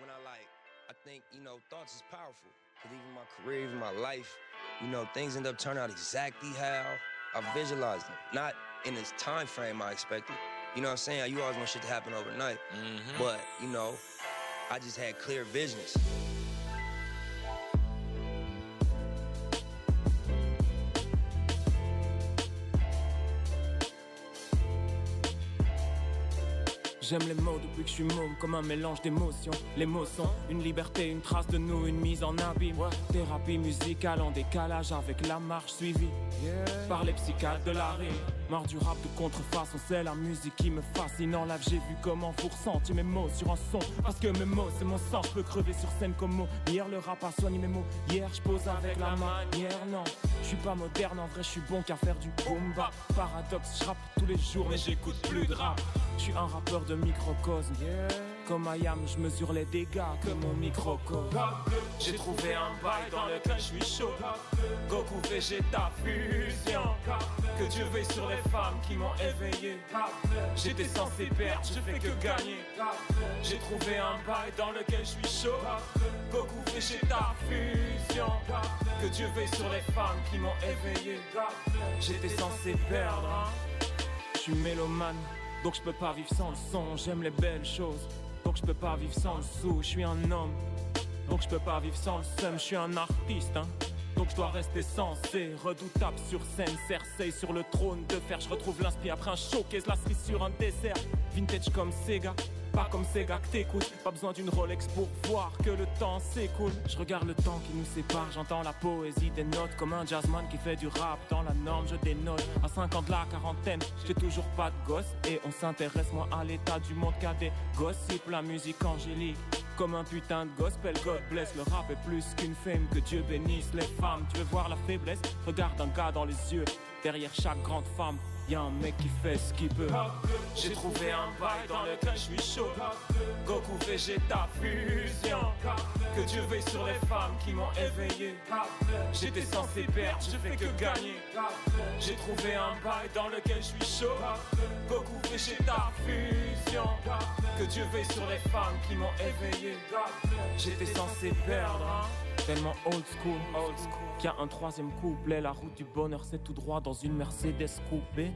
when I like, I think you know, thoughts is powerful. Cause even my career, even my life, you know, things end up turning out exactly how I visualized them. Not in this time frame I expected. You know what I'm saying? You always want shit to happen overnight. Mm-hmm. But, you know, I just had clear visions. J'aime les mots depuis que je suis môme, comme un mélange d'émotions. Les mots sont une liberté, une trace de nous, une mise en abîme. Thérapie musicale en décalage avec la marche suivie par les psychiatres de la rime. Mort du rap de contrefaçon, c'est la musique qui me fascine. En live, j'ai vu comment vous ressentiez mes mots sur un son. Parce que mes mots, c'est mon sang, je peux crever sur scène comme mot. Hier, le rap a soigné mes mots. Hier, je pose avec la manière, non. Je suis pas moderne, en vrai, je suis bon qu'à faire du boom bap. Paradoxe, je rappe tous les jours, mais j'écoute plus de rap. Je suis un rappeur de microcosme. Comme I am, je mesure les dégâts que mon microcosme. J'ai trouvé un bail dans lequel je suis chaud. Goku Vegeta fusion. Que Dieu veille sur les femmes qui m'ont éveillé. J'étais censé perdre, je fais que gagner. J'ai trouvé un bail dans lequel je suis chaud. Goku Vegeta fusion. Que Dieu veille sur les femmes qui m'ont éveillé. J'étais censé perdre. hein. Je suis mélomane, donc je peux pas vivre sans le son. J'aime les belles choses, donc je peux pas vivre sans le sou. Je suis un homme, donc je peux pas vivre sans le seum. Je suis un artiste, hein. Donc je dois rester sensé, redoutable sur scène, Cersei sur le trône de fer. Je retrouve l'inspi après un showcase, la cerise sur un dessert. Vintage comme Sega, pas comme Sega que t'écoutes. Pas besoin d'une Rolex pour voir que le temps s'écoule. Je regarde le temps qui nous sépare, j'entends la poésie des notes. Comme un jazzman qui fait du rap dans la norme, je dénote. À 50 la quarantaine, j'ai toujours pas de gosse. Et on s'intéresse moins à l'état du monde qu'à des gossips. La musique angélique. Comme un putain de gospel, God bless. Le rap est plus qu'une fame, que Dieu bénisse les femmes. Tu veux voir la faiblesse? Regarde un gars dans les yeux. Derrière chaque grande femme, y a un mec qui fait ce qu'il peut. J'ai trouvé un bail dans lequel je suis chaud. Goku Vegeta fusion. Que Dieu veille sur les femmes qui m'ont éveillé. J'étais censé perdre, je fais que gagner. J'ai trouvé un bail dans lequel je suis chaud. Goku Vegeta fusion. Que Dieu veille sur les femmes qui m'ont éveillé. J'étais censé perdre. hein. Tellement old school, old school. Qu'il y a un troisième couplet. La route du bonheur, c'est tout droit dans une Mercedes coupée.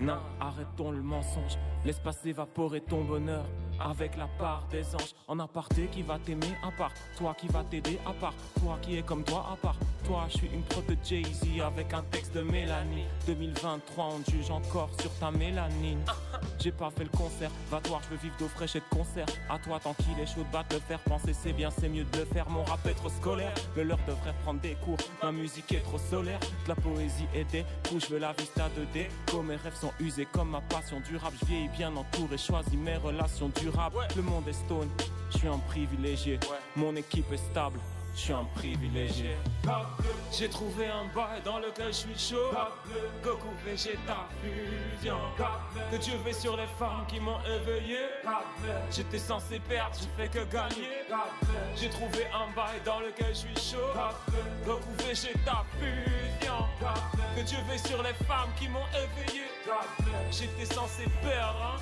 Non, arrêtons le mensonge? Laisse pas s'évaporer ton bonheur. Avec la part des anges, en aparté qui va t'aimer à part toi qui va t'aider à part toi qui est comme toi à part toi. Je suis une preuve de Jay-Z avec un texte de Mélanie. 2023, on juge encore sur ta mélanine. J'ai pas fait le concert, va te voir, je veux vivre d'eau fraîche et de concert. À toi, tant qu'il est chaud de battre le faire, penser c'est bien, c'est mieux de le faire. Mon rap est trop scolaire, le leur devrait prendre des cours. Ma musique est trop solaire, de la poésie et des coups, je veux la vista 2D. Comme mes rêves sont usés comme ma passion du rap, je vieillis bien entouré, choisis mes relations Le monde est stone, je suis un privilégié. Mon équipe est stable, je suis un privilégié. J'ai trouvé un bail dans lequel je suis chaud. Goku Vegeta fusion. Que Dieu veille sur les femmes qui m'ont éveillé. J'étais censé perdre, j'ai fait que gagner. J'ai trouvé un bail dans lequel je suis chaud. Goku Vegeta fusion. Que Dieu veille sur les femmes qui m'ont éveillé. J'étais censé perdre. hein.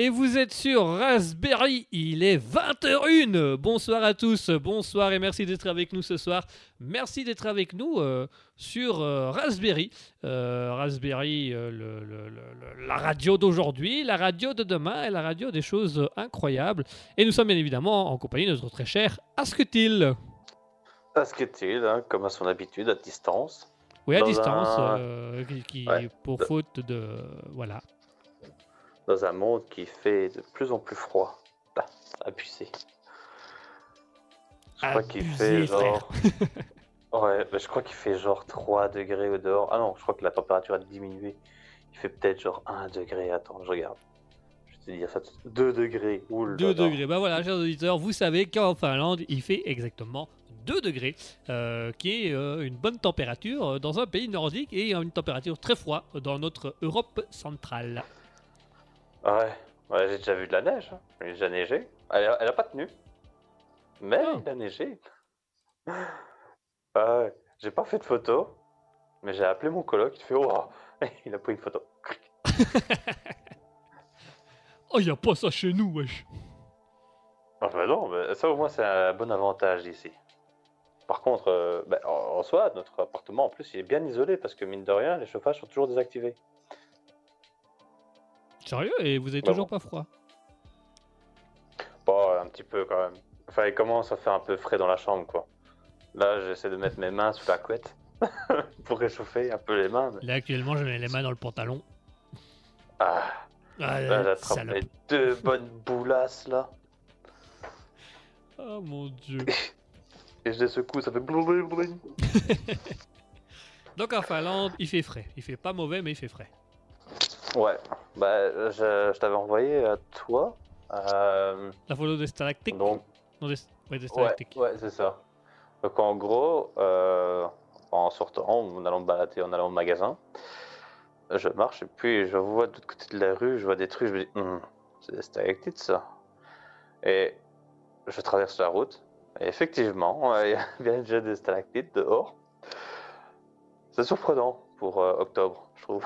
Et vous êtes sur Raspberry, il est 20h01. Bonsoir à tous, bonsoir et merci d'être avec nous ce soir. Merci d'être avec nous euh, sur euh, Raspberry. Euh, Raspberry, le- le- le- le- la radio d'aujourd'hui, la radio de demain et la radio des choses incroyables. Et nous sommes bien évidemment en compagnie de notre très cher Asketil. Asketil, hein, comme à son habitude, à distance. Oui, à Dans distance, un- qui, qui- Ouais. pour faute de... Voilà. Dans un monde qui fait de plus en plus froid. Bah, abusé. Je crois qu'il fait genre. ouais, bah, je crois qu'il fait genre 3 degrés au dehors. Ah non, je crois que la température a diminué. Il fait peut-être genre 1 degré. Attends, je regarde. Je vais te dire ça. 2 degrés. Ouh là 2 là. degrés. Bah voilà, chers auditeurs, vous savez qu'en Finlande, il fait exactement 2 degrés, euh, qui est euh, une bonne température euh, dans un pays nordique et une température très froide dans notre Europe centrale. Ouais, ouais j'ai déjà vu de la neige. hein. Il a déjà neigé. Elle a, elle a pas tenu. Mais Oh. il a neigé. Ah ouais. J'ai pas fait de photo. Mais j'ai appelé mon coloc. Il fait Oh Il a pris une photo. Oh, y a pas ça chez nous, wesh. Ah bah non, mais ça au moins c'est un bon avantage ici. Par contre, euh, bah, en en soi, notre appartement en plus il est bien isolé parce que mine de rien, les chauffages sont toujours désactivés. Sérieux Et vous avez Bah toujours bon. pas froid Bon, un petit peu quand même. Enfin, il commence à faire un peu frais dans la chambre quoi. Là, j'essaie de mettre mes mains sous la couette pour réchauffer un peu les mains. mais- Là, actuellement, je mets les mains dans le pantalon. Ah, Ah, là, j'attrape mes deux bonnes boulasses là Oh mon dieu. et je les secoue, ça fait. Donc en Finlande, il fait frais. Il fait pas mauvais, mais il fait frais. Ouais, bah je, je t'avais envoyé à toi. euh, La photo des stalactiques. donc Non, des... Ouais, des Ouais, stalactiques. ouais, c'est ça. Donc en gros, euh, en sortant, en allant me balader, en allant au magasin, je marche et puis je vois de l'autre côté de la rue, je vois des trucs, je me dis, Hum, c'est des stalactites ça. Et je traverse la route, et effectivement, il y a bien déjà des stalactites dehors. C'est surprenant pour euh, octobre, je trouve.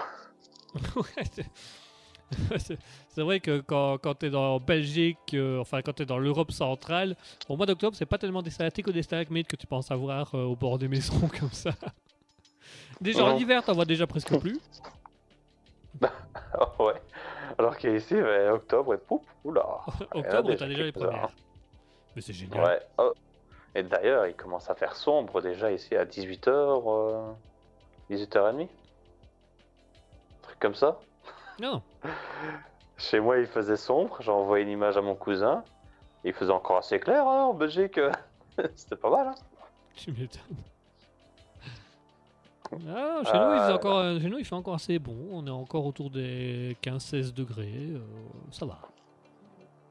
C'est- vrai que quand, quand tu es dans Belgique, euh, enfin quand tu es dans l'Europe centrale, au mois d'octobre, c'est pas tellement des stalactiques ou des stalagmites que tu penses avoir euh, au bord des maisons comme ça. Déjà en hiver, t'en vois déjà presque plus. ouais. Alors qu'ici, ben, octobre, et poup, oula. Octobre, t'as déjà les premières. Mais c'est génial. Ouais. Oh. Et d'ailleurs, il commence à faire sombre déjà ici à 18h, 18h30. Comme ça. Non, Chez moi, il faisait sombre. J'ai envoyé une image à mon cousin. Il faisait encore assez clair hein, en Belgique. C'était pas mal. Hein. tu m'étonnes. Ah, chez, nous, il fait Euh, encore, euh, chez nous, il fait encore assez bon. On est encore autour des 15-16 degrés. euh, ça va.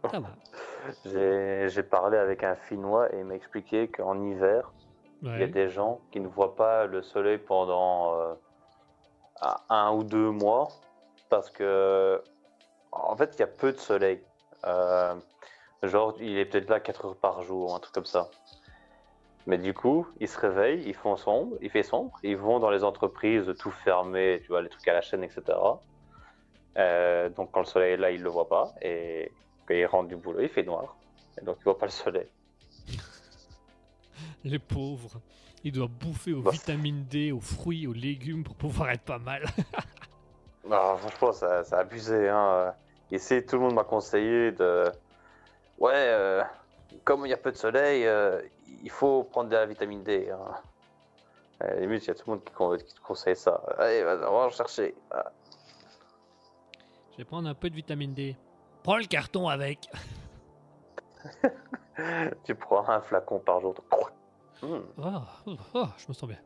Ça va. J'ai parlé avec un Finnois et il m'a expliqué qu'en hiver, il y a des gens qui ne voient pas le soleil pendant euh, un- ou deux mois parce que en fait il y a peu de soleil. Euh, genre il est peut-être là 4 heures par jour, un truc comme ça. Mais du coup, ils se réveillent, ils font sombre, il fait sombre, ils vont dans les entreprises tout fermées, tu vois, les trucs à la chaîne, etc. Euh, donc quand le soleil est là, ils le voient pas et quand ils rentrent du boulot, il fait noir. Et donc ils voient pas le soleil. Les pauvres. Ils doivent bouffer aux Bah. vitamines D, aux fruits, aux légumes pour pouvoir être pas mal. Non, franchement, ça, ça a abusé. Hein. Ici, tout le monde m'a conseillé de. Ouais, euh, comme il y a peu de soleil, euh, il faut prendre de la vitamine D. Hein. À la limite, il y a tout le monde qui, con- qui te conseille ça. Allez, vas-y, on va en chercher. Ah. Je vais prendre un peu de vitamine D. Prends le carton avec. Tu prends un flacon par jour. Ah, oh, oh, je me sens bien.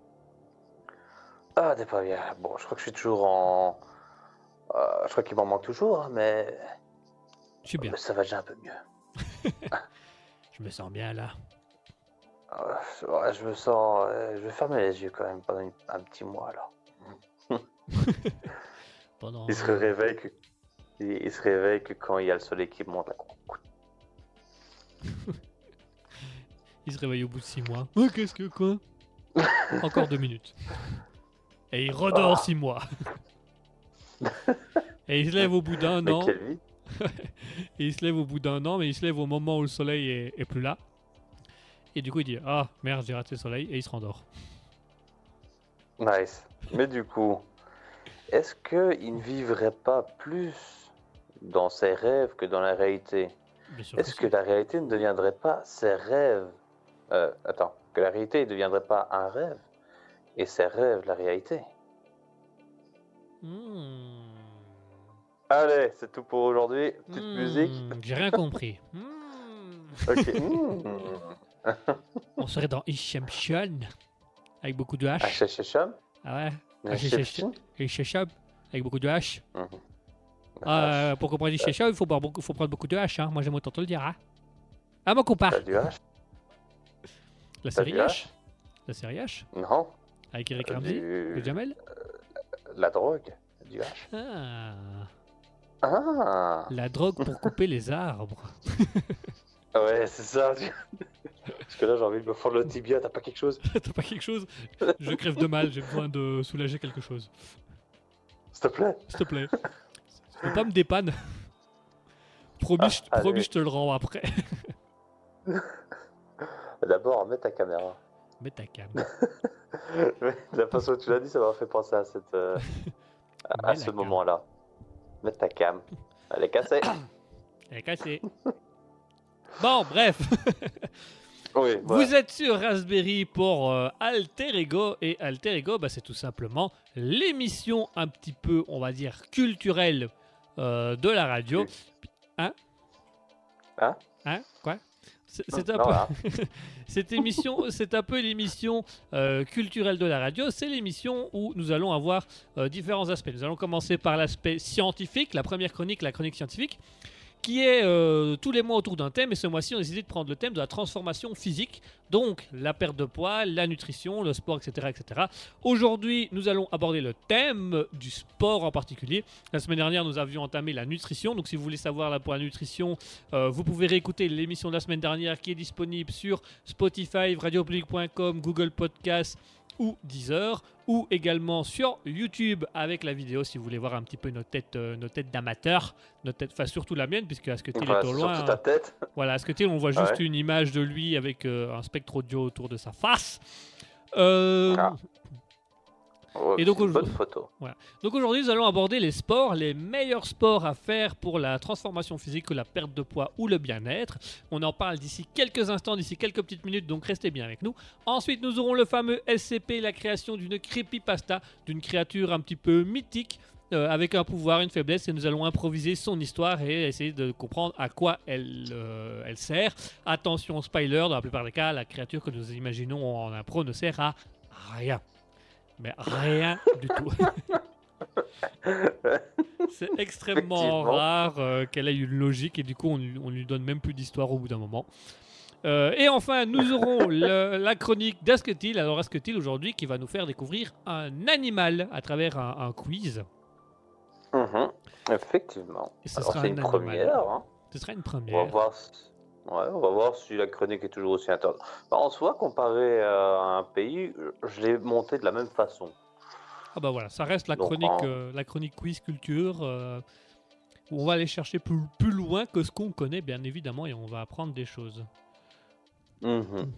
Ah, t'es pas bien. Bon, je crois que je suis toujours en. Euh, je crois qu'il m'en manque toujours, hein, mais... Je suis bien. mais ça va déjà un peu mieux. Je me sens bien là. Euh, ouais, je me sens. euh, je vais fermer les yeux quand même pendant un petit mois là. Pendant... Il se réveille que. Il, il se réveille que quand il y a le soleil qui monte. Là. Il se réveille au bout de 6 mois. Oh, qu'est-ce que quoi Encore 2 minutes. Et il redort 6 mois. Et il se lève au bout d'un an. Et il se lève au bout d'un an, mais il se lève au moment où le soleil est, est plus là. Et du coup, il dit Ah merde, j'ai raté le soleil. Et il se rendort. Nice. Mais du coup, est-ce qu'il ne vivrait pas plus dans ses rêves que dans la réalité? Est-ce que la réalité ne deviendrait pas ses rêves? Euh, Attends, que la réalité ne deviendrait pas un rêve et ses rêves la réalité Hmm. Allez, c'est tout pour aujourd'hui. Petite Hmm, musique. J'ai rien compris. Hmm. Ok. Mmh. On serait dans Ishemshon avec beaucoup de H. Hachachacham Ah ouais? Ishemshon avec beaucoup de H. Mhm. Ah, euh, pour comprendre Ishemshon, il faut, prendre beaucoup de H. Hein. Moi, j'aime autant te le dire. Hein. Ah, mon du H La série H La série H? Non. Avec Eric euh, Ramsey du- et Jamel? La drogue. Du H. Ah Ah La drogue pour couper les arbres. Ouais, c'est ça. Parce que là, j'ai envie de me fendre le tibia. T'as pas quelque chose? T'as pas quelque chose? Je crève de mal, j'ai besoin de soulager quelque chose. S'il te plaît S'il te plaît. Faut pas me dépanne. Promis, Ah, promis, allez. je te le rends après. D'abord, mets ta caméra. Mets ta cam. La façon dont tu l'as dit, ça m'a fait penser à, cette, euh, à- ce moment-là. Mets ta cam. Elle est cassée. Elle est cassée. Bon, bref. oui, Vous êtes sur Raspberry pour euh, Alter Ego et Alter Ego, bah, c'est tout simplement l'émission un petit peu, on va dire, culturelle euh, de la radio. Hein? Hein? Hein? Quoi? C'est c'est un peu- voilà. Cette émission, c'est un peu l'émission euh, culturelle de la radio. C'est l'émission où nous allons avoir euh, différents aspects. Nous allons commencer par l'aspect scientifique, la première chronique, la chronique scientifique, qui est euh, tous les mois autour d'un thème. Et ce mois-ci, on a décidé de prendre le thème de la transformation physique, donc la perte de poids, la nutrition, le sport, etc., etc. Aujourd'hui, nous allons aborder le thème du sport en particulier. La semaine dernière, nous avions entamé la nutrition. Donc, si vous voulez savoir là pour la nutrition, euh, vous pouvez réécouter l'émission de la semaine dernière qui est disponible sur Spotify, radiopublic.com, Google Podcast ou Deezer, ou également sur YouTube avec la vidéo si vous voulez voir un petit peu nos têtes, euh, nos têtes d'amateurs, nos têtes, enfin surtout la mienne puisque Asketil Enfin, est au loin. ta tête. Voilà, Asketil, on voit juste Ouais. une image de lui avec euh, un spectre audio autour de sa face. Euh, Ah. Oh, Et donc, aujourd'hui- photo. donc aujourd'hui, nous allons aborder les sports, les meilleurs sports à faire pour la transformation physique, la perte de poids ou le bien-être. On en parle d'ici quelques instants, d'ici quelques petites minutes, donc restez bien avec nous. Ensuite, nous aurons le fameux SCP, la création d'une creepypasta, d'une créature un petit peu mythique. euh, avec un pouvoir, une faiblesse, et nous allons improviser son histoire et essayer de comprendre à quoi elle, euh, elle sert. Attention, spoiler, dans la plupart des cas, la créature que nous imaginons en impro ne sert à rien. Mais rien du tout. C'est extrêmement rare euh, qu'elle ait une logique et du coup on, lui- on lui donne même plus d'histoire au bout d'un moment. Euh, et enfin, nous aurons le- la chronique d'Asketil. Alors Asketil aujourd'hui qui va nous faire découvrir un animal à travers un, un quiz. Mhm. Effectivement. Et ce Alors, sera une animal. première. hein. Ce sera une On va première. voir. Ouais, on va voir si la chronique est toujours aussi intéressante. Bah, en soi, comparé à un pays, je l'ai monté de la même façon. Ah bah voilà, ça reste la Donc, chronique, en- euh, la chronique quiz culture. euh, où on va aller chercher plus, plus loin que ce qu'on connaît bien évidemment et on va apprendre des choses. Mhm.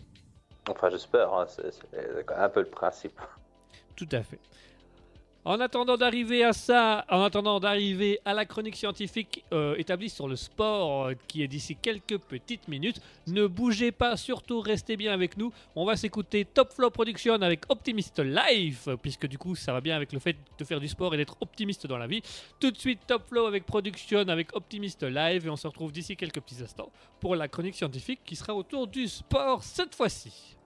Enfin, j'espère. hein, c'est c'est quand même un peu le principe. Tout à fait. En attendant d'arriver à ça, en attendant d'arriver à la chronique scientifique euh, établie sur le sport euh, qui est d'ici quelques petites minutes, ne bougez pas, surtout restez bien avec nous. On va s'écouter Top Flow Production avec Optimist Life, puisque du coup ça va bien avec le fait de faire du sport et d'être optimiste dans la vie. Tout de suite Top Flow avec Production avec Optimist Live et on se retrouve d'ici quelques petits instants pour la chronique scientifique qui sera autour du sport cette fois-ci.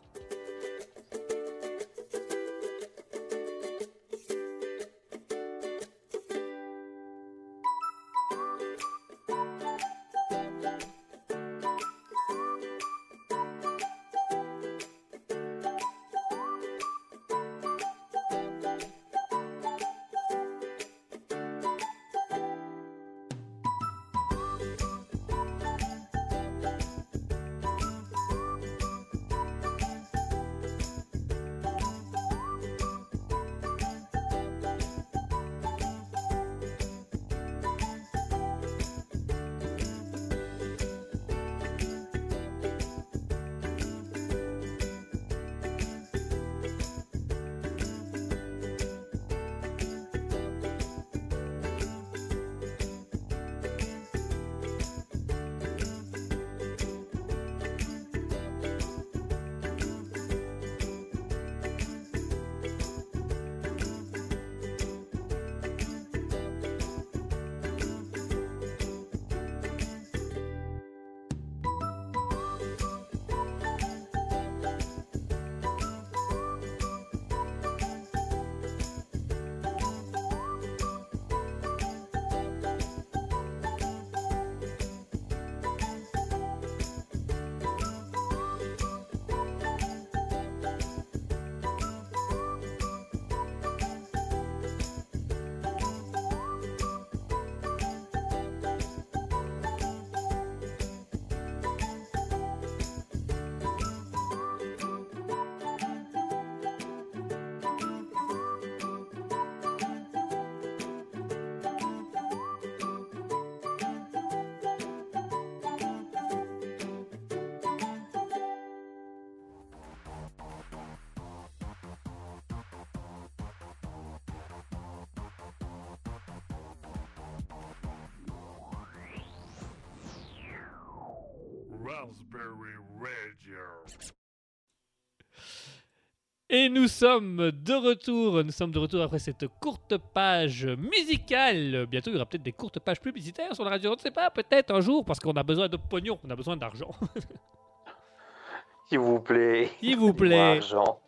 Nous sommes de retour, nous sommes de retour après cette courte page musicale. Bientôt, il y aura peut-être des courtes pages publicitaires sur la radio, on ne sait pas, peut-être un jour, parce qu'on a besoin de pognon, on a besoin d'argent. S'il vous plaît. S'il vous plaît, argent.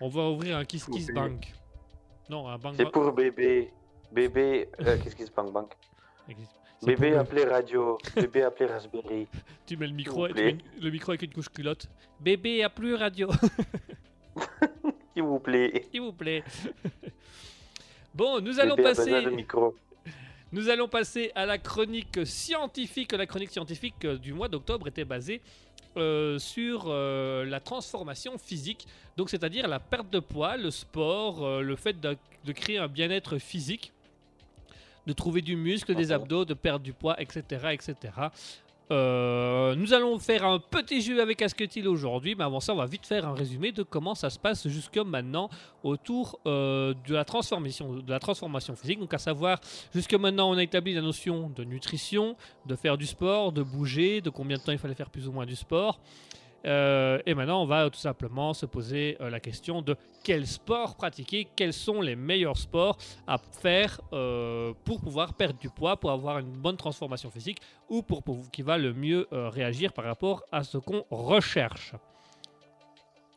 on va ouvrir un Kiss Kiss. Bank. Non, un bank. C'est pour bébé. Bébé, euh, qu'est-ce qui se bank bank Bébé appelé radio. Bébé appelé Raspberry. Tu mets le micro, tu mets le micro avec une couche culotte. Bébé a plus radio, S'il vous plaît. s'il vous plaît. bon, nous allons passer. micro. Nous allons passer à la chronique scientifique. La chronique scientifique euh, du mois d'octobre était basée euh, sur euh, la transformation physique, donc c'est-à-dire la perte de poids, le sport, euh, le fait de, de créer un bien-être physique, de trouver du muscle, des abdos, de perdre du poids, etc. etc. Euh, nous allons faire un petit jeu avec Asketil aujourd'hui, mais avant ça, on va vite faire un résumé de comment ça se passe jusque maintenant autour euh, de, la transformation, de la transformation physique. Donc, à savoir, jusque maintenant, on a établi la notion de nutrition, de faire du sport, de bouger, de combien de temps il fallait faire plus ou moins du sport. Euh, et maintenant, on va tout simplement se poser euh, la question de quel sport pratiquer, quels sont les meilleurs sports à faire euh, pour pouvoir perdre du poids, pour avoir une bonne transformation physique ou pour, pour qui va le mieux réagir par rapport à ce qu'on recherche.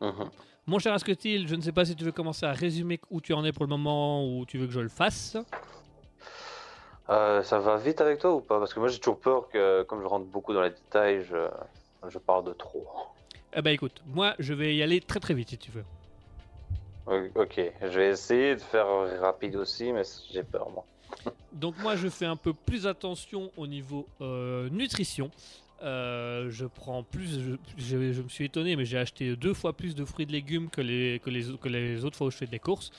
Mhm. Mon cher Asketil, je ne sais pas si tu veux commencer à résumer où tu en es pour le moment ou tu veux que je le fasse. Ça va vite avec toi ou pas? Parce que moi j'ai toujours peur que, comme je rentre beaucoup dans les détails, je, je parle de trop. Eh ben écoute, moi je vais y aller très très vite si tu veux. Ok, je vais essayer de faire rapide aussi, mais j'ai peur moi. Donc moi je fais un peu plus attention au niveau euh, nutrition. Euh, je prends plus, je, je- je me suis étonné, mais j'ai acheté deux fois plus de fruits et de légumes que les, que les, que les autres fois où je fais des courses.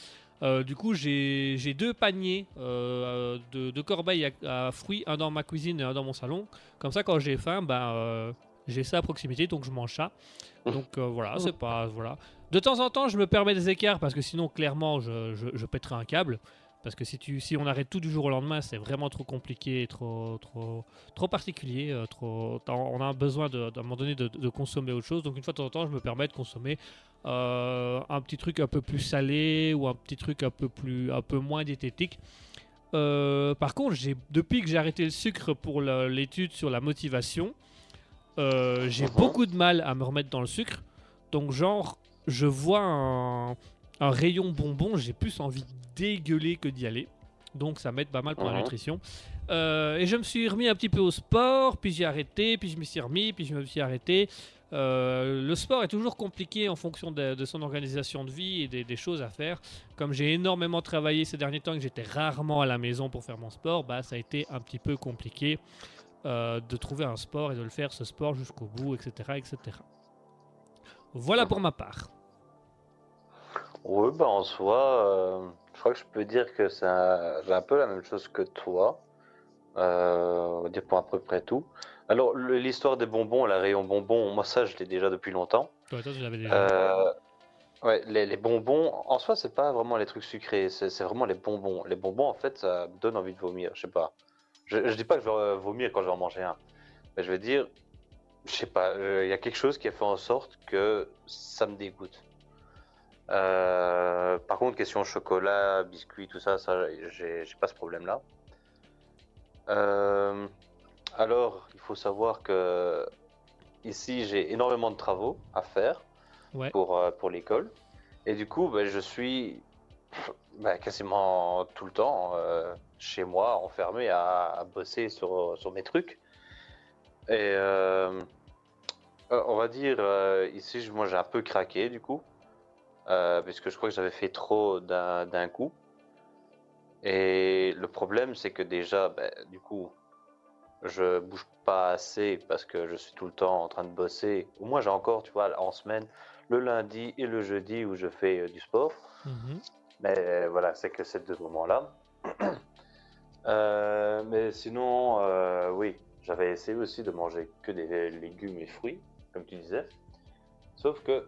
Euh, du coup, j'ai j'ai deux paniers euh, de, de corbeilles à, à fruits, un dans ma cuisine et un dans mon salon. Comme ça, quand j'ai faim, ben, j'ai ça à proximité, donc je mange ça. Donc euh, voilà, c'est pas voilà. De temps en temps, je me permets des écarts parce que sinon, clairement, je, je, je pèterai un câble. Parce que si, tu, si on arrête tout du jour au lendemain, c'est vraiment trop compliqué, trop, trop, trop particulier. euh, trop, on a besoin d'un moment donné de, de consommer autre chose. Donc une fois de temps en temps, je me permets de consommer euh, un petit truc un peu plus salé ou un petit truc un peu, plus, un peu moins diététique. Euh, par contre, depuis que j'ai arrêté le sucre pour l'étude sur la motivation, euh, j'ai Mhm. beaucoup de mal à me remettre dans le sucre. Donc genre, je vois un, un rayon bonbon, j'ai plus envie de dégueuler que d'y aller. Donc ça m'aide pas mal pour la Mhm. nutrition. Euh, et je me suis remis un petit peu au sport, puis j'ai arrêté, puis je me suis remis, puis je me suis arrêté. Euh, le sport est toujours compliqué en fonction de, de son organisation de vie et des, des choses à faire. Comme j'ai énormément travaillé ces derniers temps et que j'étais rarement à la maison pour faire mon sport, bah, ça a été un petit peu compliqué euh, de trouver un sport et de le faire ce sport jusqu'au bout, etc. etc. Voilà pour ma part. Oui, bah en soi, euh, je crois que je peux dire que c'est un- peu la même chose que toi. Euh, on va dire pour à peu près tout. Alors, l'histoire des bonbons, la rayon bonbons, moi ça je l'ai déjà depuis longtemps. Toi, toi, tu l'avais déjà. Euh, ouais, les, les bonbons, en soi, c'est pas vraiment les trucs sucrés, c'est c'est vraiment les bonbons. Les bonbons, en fait, ça me donne envie de vomir, je sais pas. Je, je dis pas que je vais euh, vomir quand je vais en manger un, mais je veux dire, je sais pas, euh, il y a quelque chose qui a fait en sorte que ça me dégoûte. Euh, par contre, question chocolat, biscuits, tout ça, ça j'ai pas ce problème-là. Euh, alors, il faut savoir que ici, j'ai énormément de travaux à faire Ouais. pour, pour l'école. Et du coup, ben, je suis ben, quasiment tout le temps chez moi, enfermé à, à bosser sur, sur mes trucs. Et euh, euh, on va dire, euh, ici, je- moi j'ai un peu craqué du coup, euh, puisque je crois que j'avais fait trop d'un coup. Et le problème, c'est que déjà, ben, du coup, je bouge pas assez parce que je suis tout le temps en train de bosser. Ou moi, j'ai encore, tu vois, en semaine, le lundi et le jeudi où je fais du sport. Mhm. Mais voilà, c'est que ces deux moments-là. Euh, mais sinon, euh, oui, j'avais essayé aussi de manger que des légumes et fruits, comme tu disais. Sauf que,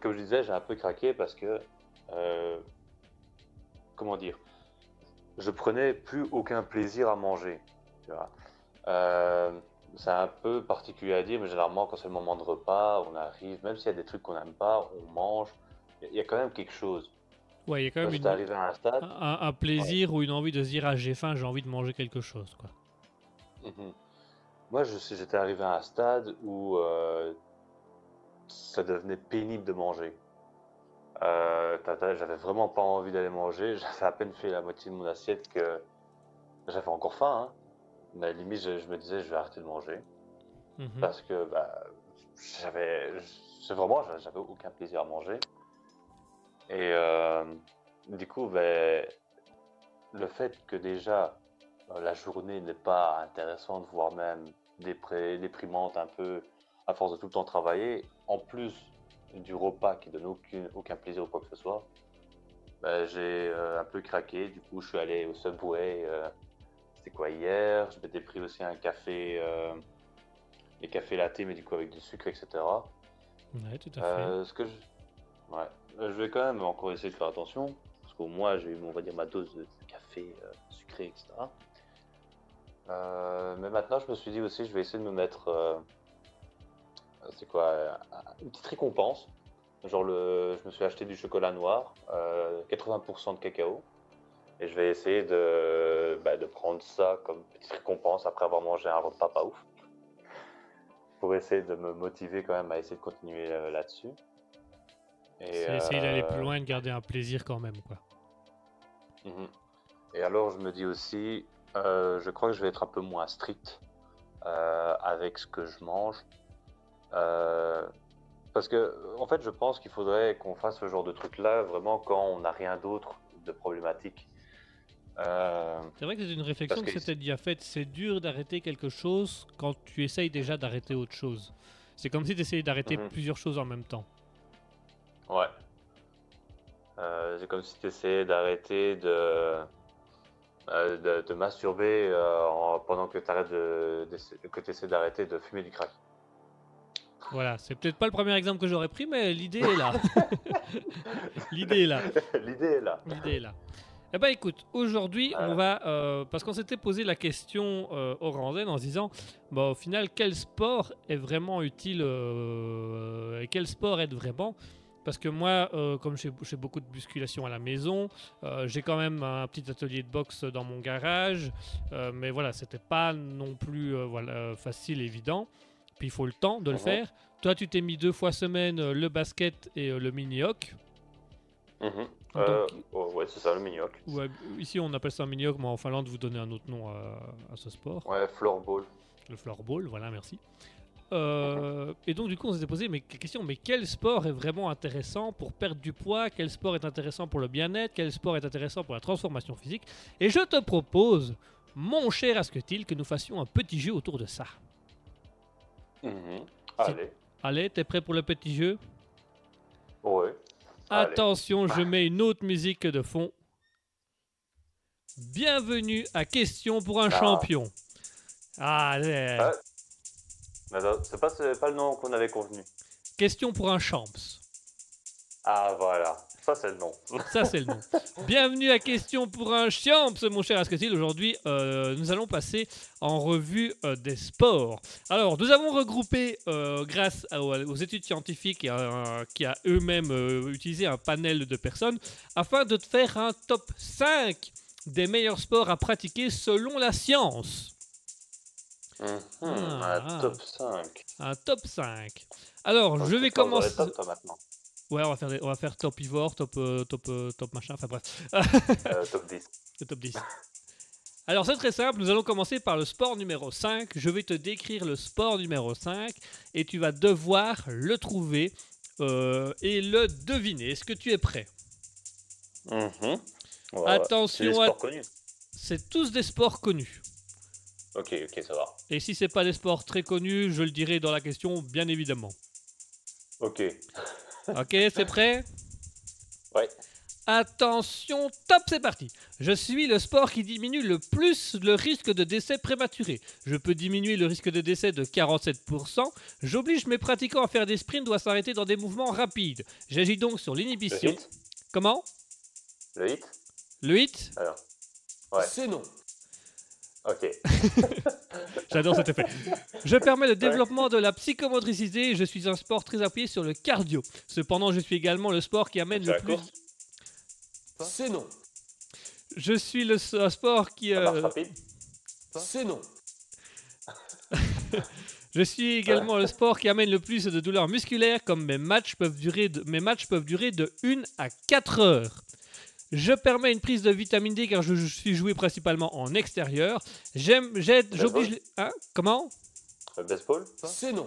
comme je disais, j'ai un peu craqué parce que, euh, comment dire, je prenais plus aucun plaisir à manger. C'est un peu particulier à dire, mais généralement, quand c'est le moment de repas, on arrive, même s'il y a des trucs qu'on n'aime pas, on mange. Il y a quand même quelque chose. Ouais, il y a quand même une- arrivé à un stade, un, un plaisir ou une envie de se dire ah j'ai faim, j'ai envie de manger quelque chose quoi. Mhm. Moi, je sais- j'étais arrivé à un stade où euh, ça devenait pénible de manger. Euh, j'avais vraiment pas envie d'aller manger. J'avais à peine fait la moitié de mon assiette que j'avais encore faim. hein. Mais limite, je, je me disais, je vais arrêter de manger Mhm. parce que bah, j'avais, vraiment, j'avais aucun plaisir à manger. Et euh, du coup, ben, le fait que déjà euh, la journée n'est pas intéressante, voire même déprimante un peu, à force de tout le temps travailler, en plus du repas qui donne aucune, aucun plaisir ou quoi que ce soit, ben, j'ai euh, un peu craqué. Du coup, je suis allé au Subway. euh, C'était quoi hier? Je m'étais pris aussi un café, les cafés latte, mais du coup avec du sucre, etc. Ouais, tout à fait. Ce que je... Ouais. Je vais quand même encore essayer de faire attention, parce qu'au moins j'ai eu, on va dire, ma dose de café euh, sucré, etc. Euh, mais maintenant, je me suis dit aussi, je vais essayer de me mettre, euh, c'est quoi, une petite récompense. Genre, le, je me suis acheté du chocolat noir, euh, 80% de cacao, et je vais essayer de, bah, de prendre ça comme petite récompense après avoir mangé un repas pas ouf pour essayer de me motiver quand même à essayer de continuer là-dessus. C'est essayer d'aller euh, plus loin et de garder un plaisir quand même quoi. mhm. Et alors je me dis aussi, euh, je crois que je vais être un peu moins strict euh, avec ce que je mange. Euh, parce que en fait je pense qu'il faudrait qu'on fasse ce genre de truc-là vraiment quand on n'a rien d'autre de problématique. Euh, C'est vrai que c'est une réflexion que que- c'était déjà faite. C'est dur d'arrêter quelque chose quand tu essayes déjà d'arrêter autre chose. C'est comme si tu essayais d'arrêter Mhm. plusieurs choses en même temps. Ouais. Euh, c'est comme si tu essayais d'arrêter de, euh, de, de masturber euh, en- pendant que tu de, que essaies d'arrêter de fumer du crack. Voilà, c'est peut-être pas le premier exemple que j'aurais pris, mais l'idée est là. l'idée est là. L'idée est là. L'idée est là. Eh ben écoute, aujourd'hui on va euh, parce qu'on s'était posé la question euh, au Randen en se disant, bah, au final quel sport est vraiment utile euh, et quel sport aide vraiment? Parce que moi, euh, comme j'ai beaucoup de musculation à la maison, euh, j'ai quand même un petit atelier de boxe dans mon garage, euh, mais voilà, c'était pas non plus euh, voilà, facile, évident. Puis il faut le temps de le Mhm. faire. Toi, tu t'es mis deux fois semaine le basket et le. Donc- Euh, oh, ouais, c'est ça, le mini-hoc. Ouais, ici on appelle ça un mini-hockey, mais en Finlande vous donnez un autre nom à, à ce sport, Ouais, floorball. le floorball, voilà, merci. Euh, et donc du coup on s'était posé mais question, mais quel sport est vraiment intéressant pour perdre du poids? Quel sport est intéressant pour le bien-être? Quel sport est intéressant pour la transformation physique? Et je te propose, mon cher Asketil, que nous fassions un petit jeu autour de ça. Mhm. Allez. Allez, t'es prêt pour le petit jeu? Ouais. Allez. Attention, je mets une autre musique de fond. Bienvenue à Question pour un Ah. champion. Allez. Ah. Mais attends, c'est pas, c'est pas le nom qu'on avait convenu. Question pour un champs. Ah, voilà. Ça, c'est le nom. Ça, c'est le nom. Bienvenue à Question pour un champs, mon cher Asketil. Aujourd'hui, euh, nous allons passer en revue euh, des sports. Alors, nous avons regroupé, euh, grâce à- aux études scientifiques et à- qui a eux-mêmes euh, utilisé un panel de personnes, afin de te faire un top 5 des meilleurs sports à pratiquer selon la science. Mhm. Ah. Un top 5. Un top 5. Alors, je vais commencer. tops, toi, maintenant. Ouais, on va faire, des- on va faire top Ivor, top, euh, top, euh, top machin, enfin bref. Euh, top 10. Le top 10. Alors c'est très simple, nous allons commencer par le sport numéro 5. Je vais te décrire le sport numéro 5 et tu vas devoir le trouver euh, et le deviner. Est-ce que tu es prêt? Mhm. Attention C'est à- tous des sports connus. Ok, ok, ça va. Et si c'est pas des sports très connus, je le dirai dans la question, bien évidemment. Ok. Ok, c'est prêt? Ouais. Attention, top, c'est parti. Je suis le sport qui diminue le plus le risque de décès prématuré. Je peux diminuer le risque de décès de 47%. J'oblige mes pratiquants à faire des sprints ou à s'arrêter dans des mouvements rapides. J'agis donc sur l'inhibition. Comment? Le hit? Le hit? Alors. Ouais. C'est non. Ok. J'adore cet effet. Je permets le développement de la psychomotricité. Je suis un sport très appuyé sur le cardio. Cependant, je suis également le sport qui amène C'est le plus. C'est non. Je suis le un sport qui. Euh, C'est non. Je suis également le sport qui amène le plus de douleurs musculaires, comme mes matchs peuvent durer de, mes matchs peuvent durer de 1 à 4 heures. Je permets une prise de vitamine D car je, je suis joué principalement en extérieur. J'aime, j'aide, j'oblige. les- Hein Comment? Le baseball C'est non.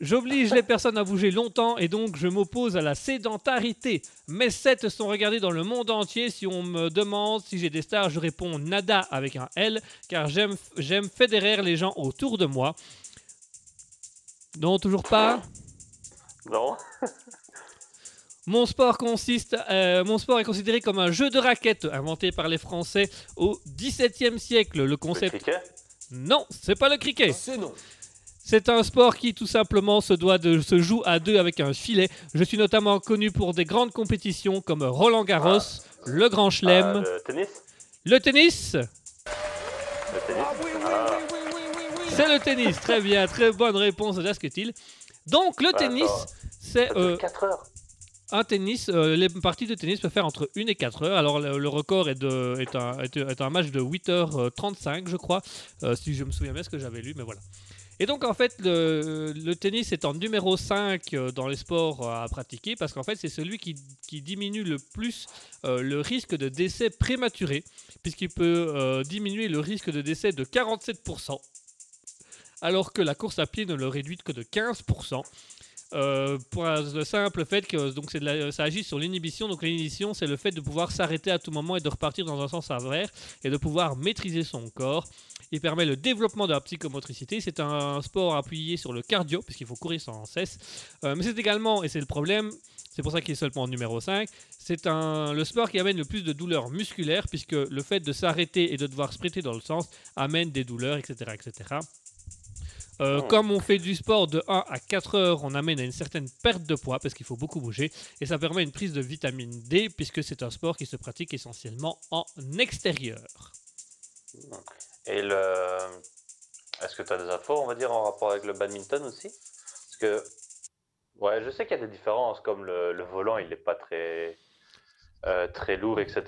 J'oblige les personnes à bouger longtemps et donc je m'oppose à la sédentarité. Mes sets sont regardés dans le monde entier. Si on me demande si j'ai des stars, je réponds nada avec un L car j'aime, j'aime fédérer les gens autour de moi. Non, toujours pas? Non Mon sport consiste, euh, mon sport est considéré comme un jeu de raquettes inventé par les Français au XVIIe siècle. Le Le concept, cricket? Non, c'est pas le cricket. C'est non. C'est un sport qui tout simplement se doit de se joue à deux avec un filet. Je suis notamment connu pour des grandes compétitions comme Roland Garros, le Grand Ah, Chelem, Le tennis? Le tennis? Le tennis Ah oui, oui, Ah, oui, oui, oui, oui, oui. C'est le tennis, très bien, très bonne réponse Dasketil. Donc le Bah, tennis, c'est euh, 4 heures. Un tennis. euh, les parties de tennis peuvent faire entre 1 et 4 heures. Alors le, record est, un, match de 8h35, je crois, euh, si je me souviens bien ce que j'avais lu, mais voilà. Et donc en fait, le, tennis est en numéro 5 euh, dans les sports euh, à pratiquer parce qu'en fait c'est celui qui, diminue le plus euh, le risque de décès prématuré puisqu'il peut euh, diminuer le risque de décès de 47% alors que la course à pied ne le réduit que de 15%. Euh, pour le simple fait que donc ça agit sur l'inhibition. Donc l'inhibition, c'est le fait de pouvoir s'arrêter à tout moment et de repartir dans un sens inverse et de pouvoir maîtriser son corps. Il permet le développement de la psychomotricité. C'est un sport appuyé sur le cardio, puisqu'il faut courir sans cesse. Euh, mais c'est également, et c'est le problème, c'est pour ça qu'il est seulement en numéro 5, c'est un, le sport qui amène le plus de douleurs musculaires, puisque le fait de s'arrêter et de devoir sprinter dans le sens amène des douleurs, etc. etc. Euh, Oh. Comme on fait du sport de 1 à 4 heures, on amène à une certaine perte de poids parce qu'il faut beaucoup bouger et ça permet une prise de vitamine D puisque c'est un sport qui se pratique essentiellement en extérieur. Et le. Est-ce que tu as des infos, on va dire, en rapport avec le badminton aussi? Parce que. Ouais, je sais qu'il y a des différences, comme le, le volant, il n'est pas très. euh, très lourd, etc.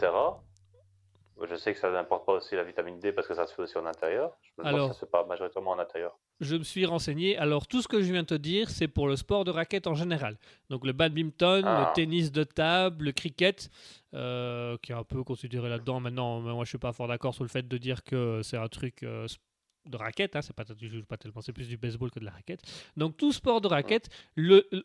Je sais que ça n'importe pas aussi la vitamine D parce que ça se fait aussi en intérieur. Je me Alors- ça se fait pas majoritairement en intérieur. Je me suis renseigné. Alors, tout ce que je viens de te dire, c'est pour le sport de raquette en général. Donc, le badminton, Ah. le tennis de table, le cricket, euh, qui est un peu considéré là-dedans. Maintenant, mais moi, je suis pas fort d'accord sur le fait de dire que c'est un truc euh, de raquette. Hein, c'est pas, pas tellement, c'est plus du baseball que de la raquette. Donc, tout sport de raquette,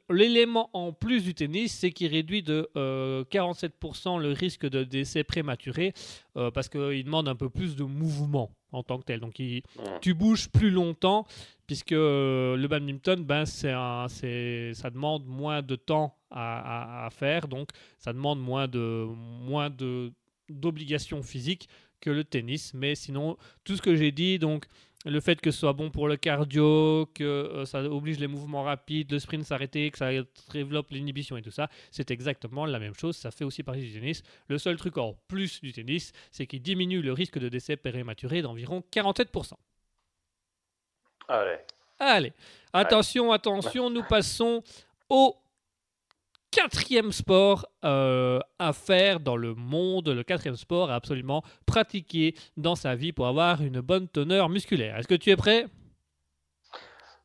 l'élément en plus du tennis, c'est qu'il réduit de euh, 47% le risque de décès prématuré euh, parce qu'il demande un peu plus de mouvement en tant que tel. Donc, il, tu bouges plus longtemps puisque euh, le badminton, ben, c'est un- c'est- ça demande moins de temps à, à- à faire, donc ça demande moins de moins de d'obligations physiques que le tennis. Mais sinon, tout ce que j'ai dit, donc le fait que ce soit bon pour le cardio, que euh, ça oblige les mouvements rapides, le sprint s'arrêter, que ça développe l'inhibition et tout ça, c'est exactement la même chose. Ça fait aussi partie du tennis. Le seul truc en plus du tennis, c'est qu'il diminue le risque de décès prématuré d'environ 47%. Allez. Allez, attention, attention, nous passons au quatrième sport euh, à faire dans le monde, le quatrième sport à absolument pratiquer dans sa vie pour avoir une bonne teneur musculaire. Est-ce que tu es prêt?